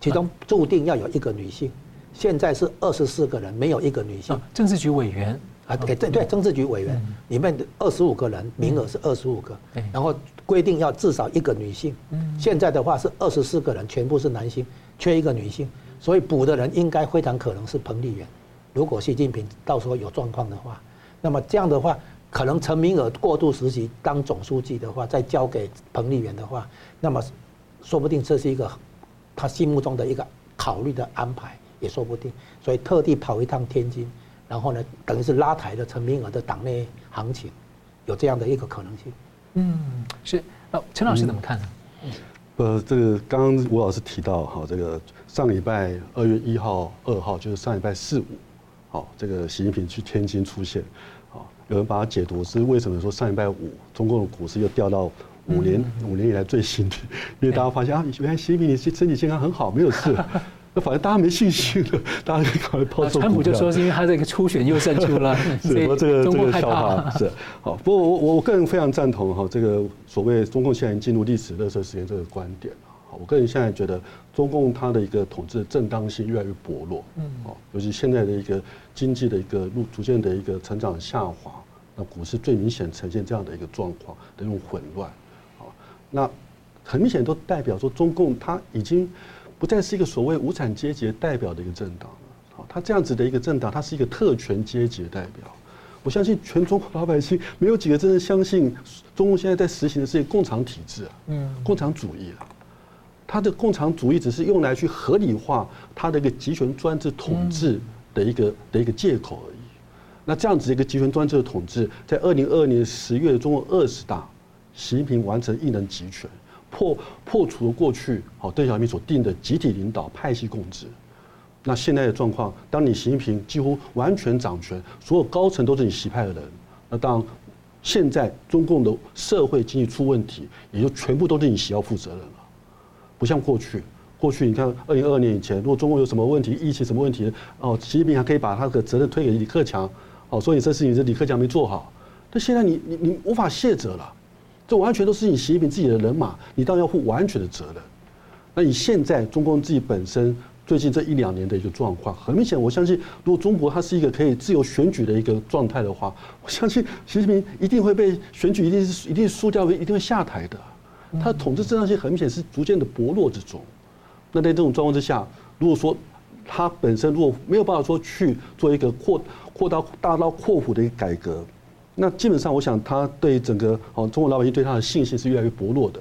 其中注定要有一个女性。现在是二十四个人，没有一个女性。政治局委员啊，对对对，政治局委员里面的二十五个人，名额是二十五个，然后规定要至少一个女性。现在的话是二十四个人，全部是男性，缺一个女性。所以补的人应该非常可能是彭丽媛，如果习近平到时候有状况的话，那么这样的话，可能陈明尔过渡时期当总书记的话，再交给彭丽媛的话，那么说不定这是一个他心目中的一个考虑的安排也说不定，所以特地跑一趟天津，然后呢，等于是拉抬了陈明尔的党内行情，有这样的一个可能性。嗯，是。哦，陈老师怎么看呢？嗯，呃，这个刚刚吴老师提到哈，这个上礼拜二月一号、二号就是上礼拜四五，好，这个习近平去天津出现，好，有人把它解读是为什么说上礼拜五中共的股市又掉到五年五年以来最新的，因为大家发现啊，原来习近平你身体健康很好，没有事。那反正大家没信心了，大家考虑抛售。川普就说是因为他这个初选又胜出了，所以这个这个笑话 是好。不过我我我个人非常赞同哈，这个所谓中共现在进入历史热色时间这个观点。好，我个人现在觉得中共它的一个统治的正当性越来越薄弱。嗯。哦，尤其现在的一个经济的一个路逐渐的一个成长下滑，那股市最明显呈现这样的一个状况的一种混乱。好，那很明显都代表说中共它已经。不再是一个所谓无产阶级代表的一个政党了。好，他这样子的一个政党，他是一个特权阶级的代表。我相信全中国老百姓没有几个真正相信中共现在在实行的是一个共产体制啊，嗯，共产主义啊。他的共产主义只是用来去合理化他的一个集权专制统治的一个的一个借口而已。那这样子一个集权专制的统治，在二零二二年十月中共二十大，习近平完成一人集权。破破除了过去好邓小平所定的集体领导派系共治，那现在的状况，当你习近平几乎完全掌权，所有高层都是你习派的人，那当现在中共的社会经济出问题，也就全部都是你习要负责任了，不像过去，过去你看二零二二年以前，如果中共有什么问题，疫情什么问题，哦，习近平还可以把他的责任推给李克强，哦，所以这事情是李克强没做好，但现在你你你无法卸责了。这完全都是你习近平自己的人马，你当然要负完全的责任。那你现在中共自己本身最近这一两年的一个状况，很明显，我相信，如果中国它是一个可以自由选举的一个状态的话，我相信习近平一定会被选举，一定是一定输掉，一定会下台的。他的统治正当性很明显是逐渐的薄弱之中。那在这种状况之下，如果说他本身如果没有办法说去做一个扩扩大大刀阔斧的一个改革。那基本上，我想他对整个哦中国老百姓对他的信心是越来越薄弱的。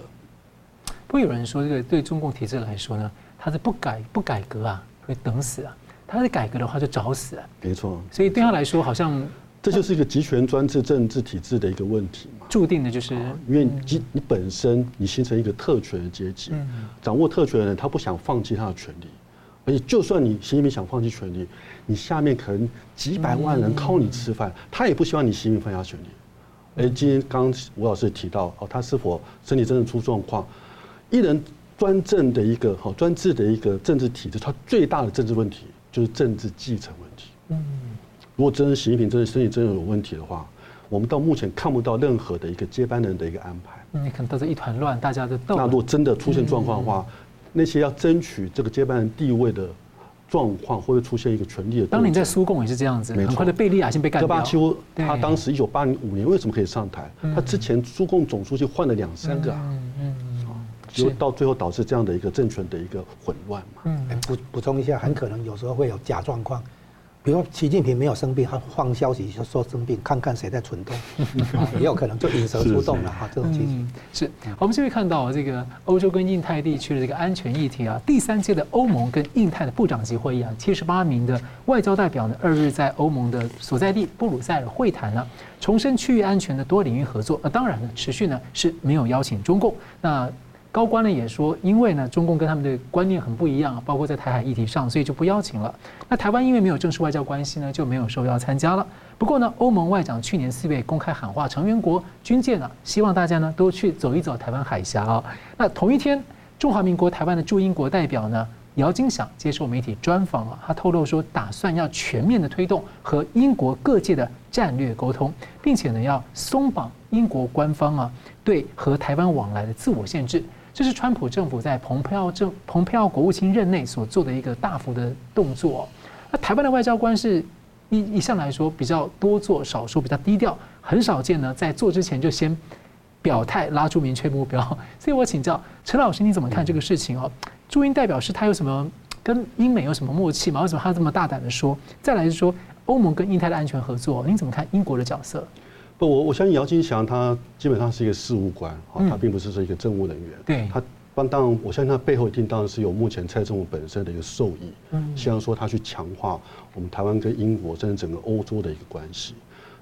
不有人说，这个对中共体制来说呢，他是不改不改革啊，会等死啊；他是改革的话，就找死啊。没错。所以对他来说，好像这就是一个集权专制政治体制的一个问题嘛。注定的就是，因为你你本身你形成一个特权的阶级，掌握特权的人，他不想放弃他的权利。而且，就算你习近平想放弃权力，你下面可能几百万人靠你吃饭，他也不希望你习近平放下权力。而今天刚吴老师提到，哦，他是否身体真正出状况？一人专政的一个好专制的一个政治体制，它最大的政治问题就是政治继承问题。嗯，如果真的习近平真的身体真的有问题的话，我们到目前看不到任何的一个接班人的一个安排。嗯，你可能都是一团乱，大家都斗。那如果真的出现状况的话，那些要争取这个接班人地位的状况，会出现一个权力的。当年在苏共也是这样子，很快的贝利亚先被干掉。戈巴丘他当时一九八零五年为什么可以上台？他之前苏共总书记换了两三个啊，嗯嗯，就到最后导致这样的一个政权的一个混乱嘛。嗯，补补充一下，很可能有时候会有假状况。比如说习近平没有生病，他放消息就说生病，看看谁在蠢动，也有可能就引蛇出洞了哈。这种情形是，我们就会看到这个欧洲跟印太地区的这个安全议题啊。第三届的欧盟跟印太的部长级会议啊，七十八名的外交代表呢，二日在欧盟的所在地布鲁塞尔会谈了，重申区域安全的多领域合作。那当然呢，持续呢是没有邀请中共。那高官呢也说，因为呢中共跟他们的观念很不一样，包括在台海议题上，所以就不邀请了。那台湾因为没有正式外交关系呢，就没有受邀参加了。不过呢，欧盟外长去年四月公开喊话，成员国军舰呢，希望大家呢都去走一走台湾海峡啊。那同一天，中华民国台湾的驻英国代表呢姚金祥接受媒体专访啊，他透露说，打算要全面的推动和英国各界的战略沟通，并且呢要松绑英国官方啊对和台湾往来的自我限制。这是川普政府在蓬佩奥政蓬佩奥国务卿任内所做的一个大幅的动作。那台湾的外交官是一一向来说比较多做少说，比较低调，很少见呢，在做之前就先表态，拉出明确目标。所以我请教陈老师，你怎么看这个事情哦？驻英代表是他有什么跟英美有什么默契吗？为什么他这么大胆的说？再来是说欧盟跟印太的安全合作，您怎么看英国的角色？不，我我相信姚金祥他基本上是一个事务官，他并不是说一个政务人员。对，他当当然，我相信他背后一定当然是有目前蔡政府本身的一个受益，嗯，希望说他去强化我们台湾跟英国甚至整个欧洲的一个关系。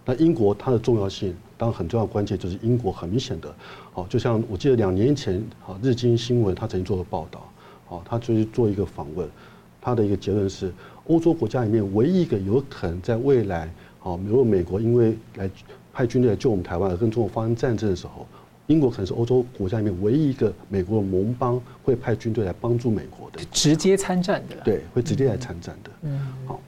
那英国它的重要性，当然很重要关键就是英国很明显的，哦，就像我记得两年前，啊，日经新闻他曾经做过报道，哦，他就是做一个访问，他的一个结论是，欧洲国家里面唯一一个有可能在未来，哦，如果美国因为来派军队来救我们台湾跟中国发生战争的时候。英国可能是欧洲国家里面唯一一个美国的盟邦会派军队来帮助美国的，直接参战的。对，会直接来参战的。嗯，好，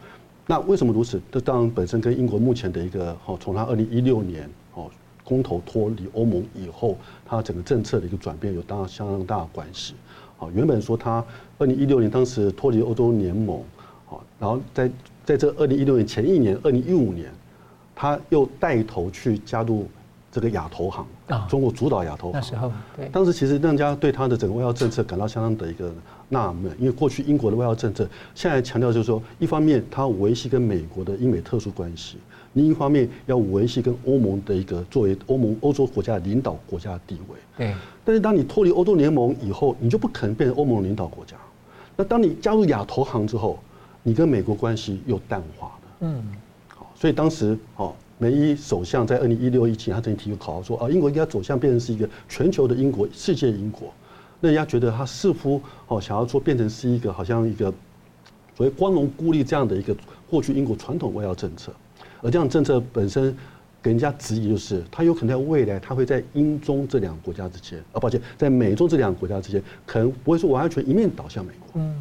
那为什么如此？这当然本身跟英国目前的一个，哦，从他二零一六年哦公投脱离欧盟以后，他整个政策的一个转变有当相当大的关系。好，原本说他二零一六年当时脱离欧洲联盟，好，然后在在这二零一六年前一年，二零一五年，他又带头去加入。这个亚投行啊，中国主导亚投行。那时候，对，当时其实让人家对他的整个外交政策感到相当的一个纳闷，因为过去英国的外交政策，现在强调就是说，一方面他要维系跟美国的英美特殊关系，另一方面要维系跟欧盟的一个作为欧盟欧洲国家的领导国家的地位。对。但是当你脱离欧洲联盟以后，你就不可能变成欧盟领导国家。那当你加入亚投行之后，你跟美国关系又淡化了。嗯。好，所以当时哦。梅伊首相在二零一六一七年，他曾经提出口号说：“啊，英国应该走向变成是一个全球的英国，世界英国。”那人家觉得他似乎哦，想要说变成是一个好像一个所谓光荣孤立这样的一个过去英国传统外交政策，而这样政策本身给人家质疑就是，他有可能在未来他会在英中这两个国家之间，啊，抱歉，在美中这两个国家之间，可能不会说完全一面倒向美国。嗯。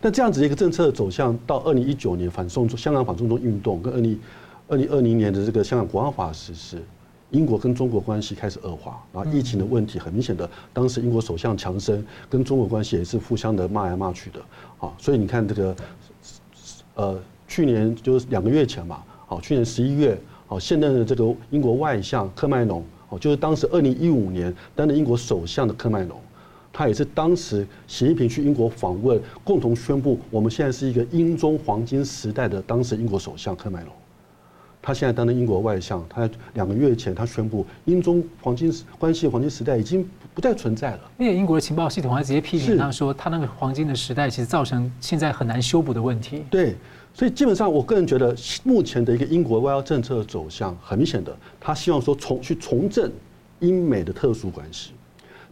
但这样子一个政策走向到二零一九年反送中香港反送中运动跟二零。二零二零年的这个香港国安法实施，英国跟中国关系开始恶化，然后疫情的问题很明显的，当时英国首相强生跟中国关系也是互相的骂来骂去的，啊，所以你看这个，呃，去年就是两个月前嘛，好，去年十一月，好，现任的这个英国外相科麦隆，哦，就是当时二零一五年担任英国首相的科麦隆，他也是当时习近平去英国访问，共同宣布我们现在是一个英中黄金时代的当时英国首相科麦隆。他现在担任英国外相，他两个月前他宣布，英中黄金关系黄金时代已经不再存在了。因为英国的情报系统还直接批评他说，他那个黄金的时代其实造成现在很难修补的问题。对，所以基本上我个人觉得，目前的一个英国外交政策走向，很明显的，他希望说重去重振英美的特殊关系。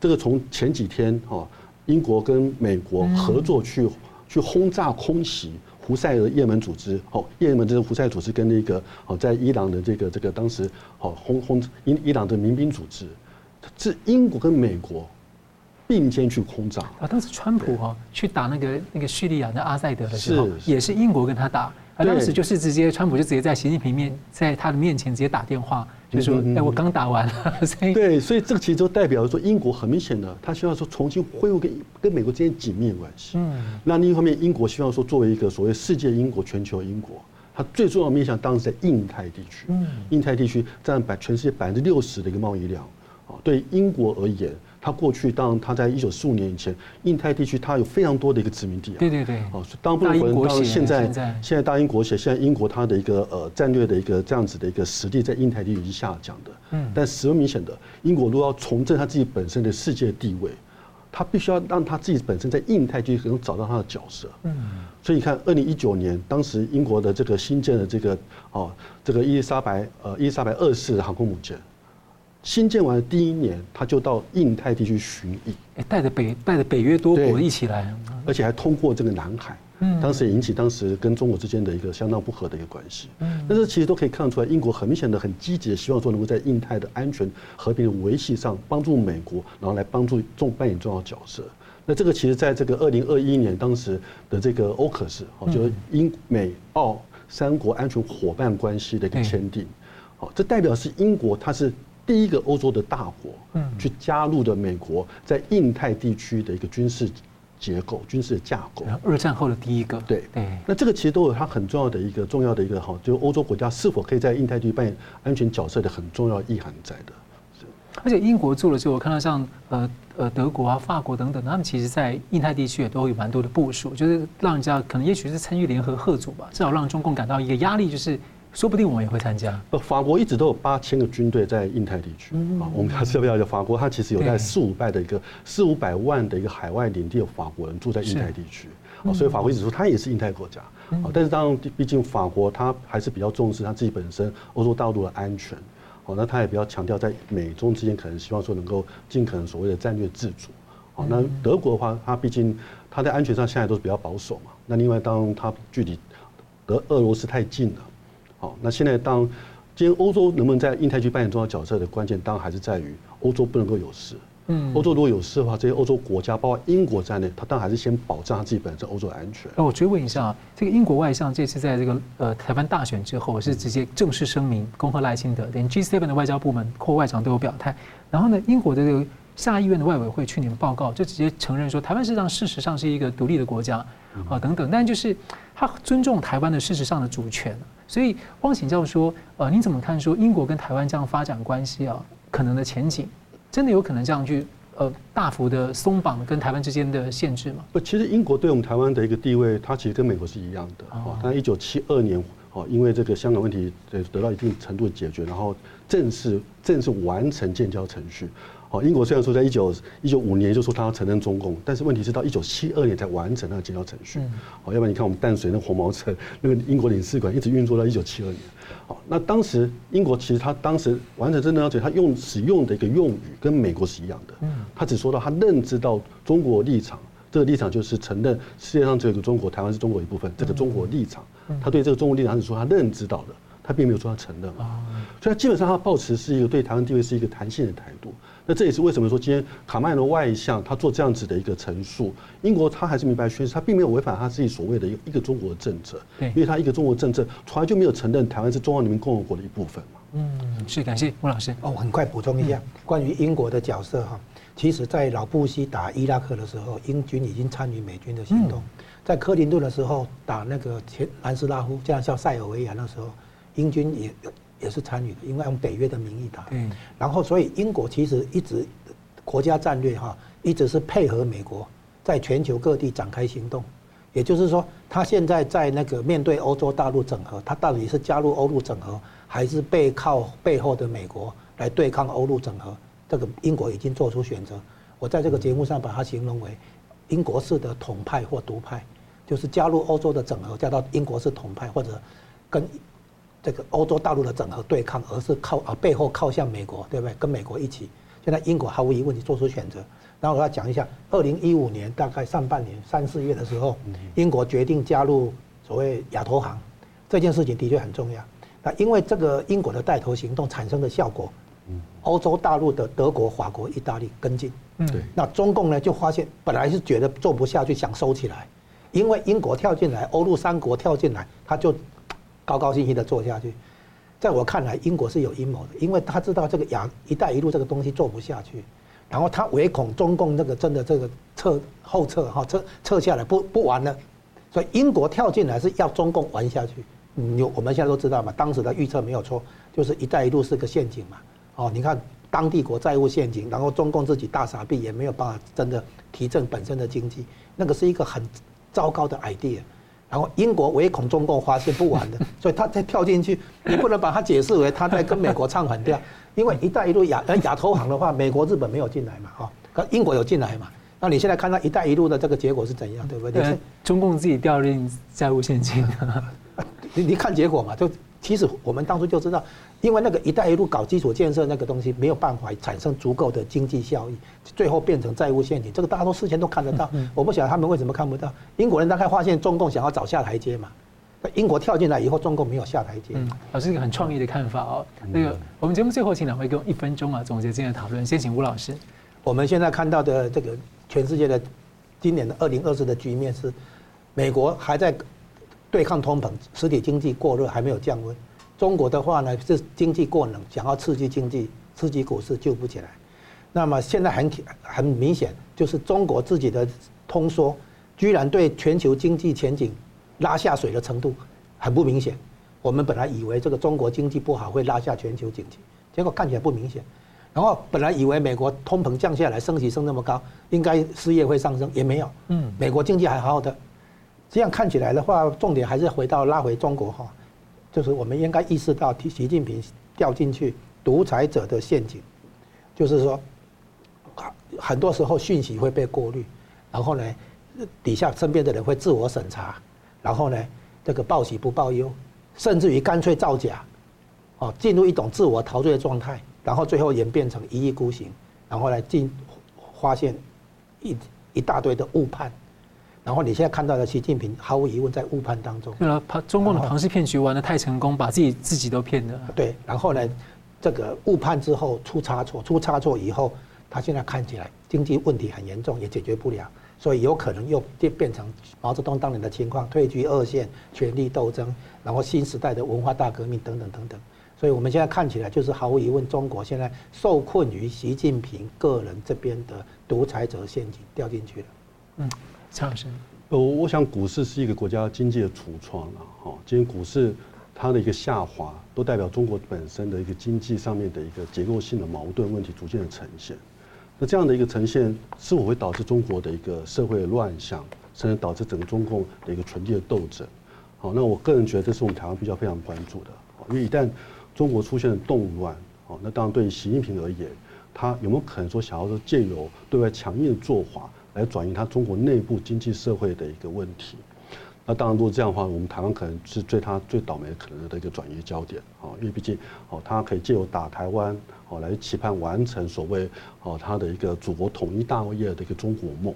这个从前几天哈，英国跟美国合作去去轰炸空袭。胡塞的也门组织，哦，也门这个胡塞组织跟那个哦，在伊朗的这个这个当时哦轰轰伊伊朗的民兵组织，是英国跟美国并肩去轰炸啊。当时川普哈去打那个那个叙利亚的阿塞德的时候，也是英国跟他打。啊当时就是直接，川普就直接在习近平面，在他的面前直接打电话，就说：“哎，我刚打完了。”对，所以这个其实就代表说，英国很明显的，他希望说重新恢复跟跟美国之间紧密的关系。嗯。那另一方面，英国希望说，作为一个所谓世界英国、全球英国，它最重要的面向当然是在印太地区。嗯。印太地区占百全世界百分之六十的一个贸易量，啊，对英国而言。他过去，当他在一九四五年以前，印太地区它有非常多的一个殖民地啊。对对对。哦，当不能否认，当现在现在大英国协，现在英国它的一个呃战略的一个这样子的一个实力，在印太地区下降的。嗯。但十分明显的，英国如果要重振它自己本身的世界地位，他必须要让他自己本身在印太地区能找到他的角色。嗯。所以你看，二零一九年，当时英国的这个新建的这个哦，这个伊丽莎白呃伊丽莎白二世的航空母舰。新建完的第一年，他就到印太地区巡弋，哎，带着北带着北约多国一起来，而且还通过这个南海，嗯，当时也引起当时跟中国之间的一个相当不和的一个关系，嗯，但是其实都可以看出来，英国很明显的很积极的希望说能够在印太的安全和平的维系上帮助美国，然后来帮助重扮演重要角色。那这个其实在这个二零二一年当时的这个欧克斯，哦，就是英美澳三国安全伙伴关系的一个签订，好，这代表是英国它是。第一个欧洲的大国，嗯，去加入的美国在印太地区的一个军事结构、军事的架构。二战后的第一个，对，对。那这个其实都有它很重要的一个重要的一个哈，就是欧洲国家是否可以在印太地区扮演安全角色的很重要意涵在的。而且英国做了之后，我看到像呃呃德国啊、法国等等，他们其实在印太地区也都有蛮多的部署，就是让人家可能也许是参与联合吓阻吧，至少让中共感到一个压力，就是。说不定我们也会参加。呃，法国一直都有八千个军队在印太地区啊。我们还是要不要？法国它其实有在四五百的一个四五百万的一个海外领地，有法国人住在印太地区啊。所以法国一直说它也是印太国家啊。但是当然，毕竟法国它还是比较重视它自己本身欧洲大陆的安全。哦，那他也比较强调在美中之间，可能希望说能够尽可能所谓的战略自主。哦，那德国的话，它毕竟它在安全上现在都是比较保守嘛。那另外，当它距离德俄罗斯太近了，好，那现在当今天欧洲能不能在印太区扮演重要角色的关键，当然还是在于欧洲不能够有事。嗯，欧洲如果有事的话，这些欧洲国家，包括英国在内，他当然还是先保障他自己本身欧洲的安全。那我追问一下啊，这个英国外相这次在这个呃台湾大选之后，是直接正式声明恭贺赖清德，连 G7 的外交部门或外长都有表态。然后呢，英国的这个下议院的外委会去年报告就直接承认说，台湾事实上事实上是一个独立的国家啊等等，但就是他尊重台湾的事实上的主权。所以汪请教说，呃，你怎么看说英国跟台湾这样发展关系啊，可能的前景？真的有可能这样去呃大幅的松绑跟台湾之间的限制吗？不，其实英国对我们台湾的一个地位，它其实跟美国是一样的啊。它一九七二年哦，因为这个香港问题得得到一定程度的解决，然后正式正式完成建交程序。哦，英国虽然说在一九一九五年就说他要承认中共，但是问题是到一九七二年才完成那个建交程序。哦，要不然你看我们淡水那红毛城那个英国领事馆一直运作到一九七二年。好，那当时英国其实他当时完成真正要求，他用使用的一个用语跟美国是一样的。嗯，他只说到他认知到中国立场，这个立场就是承认世界上只有一个中国，台湾是中国一部分。这个中国立场，他对这个中国立场是说他认知到的，他并没有说他承认啊。所以他基本上他抱持是一个对台湾地位是一个弹性的态度。那这也是为什么说今天卡麦罗外相他做这样子的一个陈述，英国他还是明白宣示，他并没有违反他自己所谓的一个一个中国的政策，对，因为他一个中国政策从来就没有承认台湾是中华人民共和国的一部分嘛。嗯，是感谢吴老师。哦，很快补充一下，关于英国的角色哈，其实在老布希打伊拉克的时候，英军已经参与美军的行动，在克林顿的时候打那个前南斯拉夫，这样像塞尔维亚那时候，英军也。也是参与的，因为用北约的名义打。嗯。然后，所以英国其实一直国家战略哈，一直是配合美国，在全球各地展开行动。也就是说，他现在在那个面对欧洲大陆整合，他到底是加入欧陆整合，还是背靠背后的美国来对抗欧陆整合？这个英国已经做出选择。我在这个节目上把它形容为英国式的统派或独派，就是加入欧洲的整合，叫到英国式统派，或者跟。这个欧洲大陆的整合对抗，而是靠啊背后靠向美国，对不对？跟美国一起。现在英国毫无疑问地做出选择。然后我要讲一下，二零一五年大概上半年三四月的时候，英国决定加入所谓亚投行，这件事情的确很重要。那因为这个英国的带头行动产生的效果，欧洲大陆的德国、法国、意大利跟进。嗯，对。那中共呢就发现，本来是觉得做不下去，想收起来，因为英国跳进来，欧陆三国跳进来，他就。高高兴兴的做下去，在我看来，英国是有阴谋的，因为他知道这个亚“一带一路”这个东西做不下去，然后他唯恐中共那个真的这个撤后撤哈撤撤下来不不玩了，所以英国跳进来是要中共玩下去。嗯，有我们现在都知道嘛，当时的预测没有错，就是“一带一路”是个陷阱嘛。哦，你看当地国债务陷阱，然后中共自己大傻逼也没有办法真的提振本身的经济，那个是一个很糟糕的 idea。然后英国唯恐中共发现不完的，所以他才跳进去，你不能把它解释为他在跟美国唱反调，因为“一带一路”亚呃亚投行的话，美国日本没有进来嘛，哈，可英国有进来嘛？那你现在看到“一带一路”的这个结果是怎样，对不对？对，中共自己掉进债务陷阱，你你看结果嘛，就。其实我们当初就知道，因为那个“一带一路”搞基础建设那个东西没有办法产生足够的经济效益，最后变成债务陷阱。这个大家都事先都看得到。我不晓得他们为什么看不到。英国人大概发现中共想要找下台阶嘛，英国跳进来以后，中共没有下台阶。嗯，老师一个很创意的看法哦。那个我们节目最后请两位给我一分钟啊总结今天的讨论。先请吴老师。我们现在看到的这个全世界的今年的二零二四的局面是，美国还在。对抗通膨，实体经济过热还没有降温。中国的话呢是经济过冷，想要刺激经济，刺激股市救不起来。那么现在很很明显，就是中国自己的通缩，居然对全球经济前景拉下水的程度很不明显。我们本来以为这个中国经济不好会拉下全球经济，结果看起来不明显。然后本来以为美国通膨降下来，升息升那么高，应该失业会上升，也没有。嗯，美国经济还好好的。这样看起来的话，重点还是回到拉回中国哈，就是我们应该意识到，习近平掉进去独裁者的陷阱，就是说，很多时候讯息会被过滤，然后呢，底下身边的人会自我审查，然后呢，这个报喜不报忧，甚至于干脆造假，哦，进入一种自我陶醉的状态，然后最后演变成一意孤行，然后来进发现一一大堆的误判。然后你现在看到的习近平，毫无疑问在误判当中。对了，中共的庞氏骗局玩的太成功，把自己自己都骗了。对，然后呢，这个误判之后出差错，出差错以后，他现在看起来经济问题很严重，也解决不了，所以有可能又变变成毛泽东当年的情况，退居二线，权力斗争，然后新时代的文化大革命等等等等。所以我们现在看起来就是毫无疑问，中国现在受困于习近平个人这边的独裁者陷阱，掉进去了。嗯。张老师，呃，我想股市是一个国家经济的橱窗了，哈。今天股市它的一个下滑，都代表中国本身的一个经济上面的一个结构性的矛盾问题逐渐的呈现。那这样的一个呈现，是否会导致中国的一个社会的乱象，甚至导致整个中共的一个权力的斗争？好，那我个人觉得这是我们台湾比较非常关注的。因为一旦中国出现了动乱，好，那当然对于习近平而言，他有没有可能说想要说借由对外强硬的做法？来转移它中国内部经济社会的一个问题，那当然如果这样的话，我们台湾可能是最它最倒霉可能的一个转移焦点啊，因为毕竟哦，它可以借由打台湾哦来期盼完成所谓哦它的一个祖国统一大业的一个中国梦，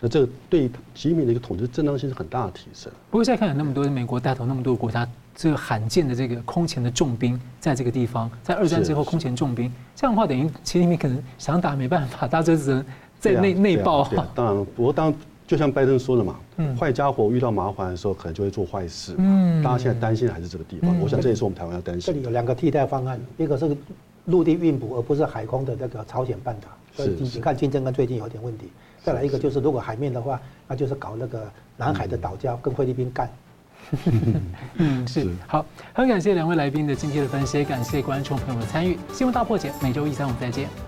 那这个对习近平的一个统治正当性是很大的提升。不过现在看有那么多美国带头那么多国家，这个罕见的这个空前的重兵在这个地方，在二战之后空前重兵，这样的话等于习近平可能想打没办法，大家只能。在内内爆，当然，不过当就像拜登说的嘛，坏家伙遇到麻烦的时候，可能就会做坏事。嗯，大家现在担心的还是这个地方。我想这也是我们台湾要担心。这里有两个替代方案，一个是陆地运补，而不是海空的那个朝鲜半岛。所以你看金正恩最近有点问题。再来一个就是如果海面的话，那就是搞那个南海的岛礁，跟菲律宾干。嗯，是好，很感谢两位来宾的今天的分析，感谢观众朋友们的参与。新闻大破解，每周一、三、五再见。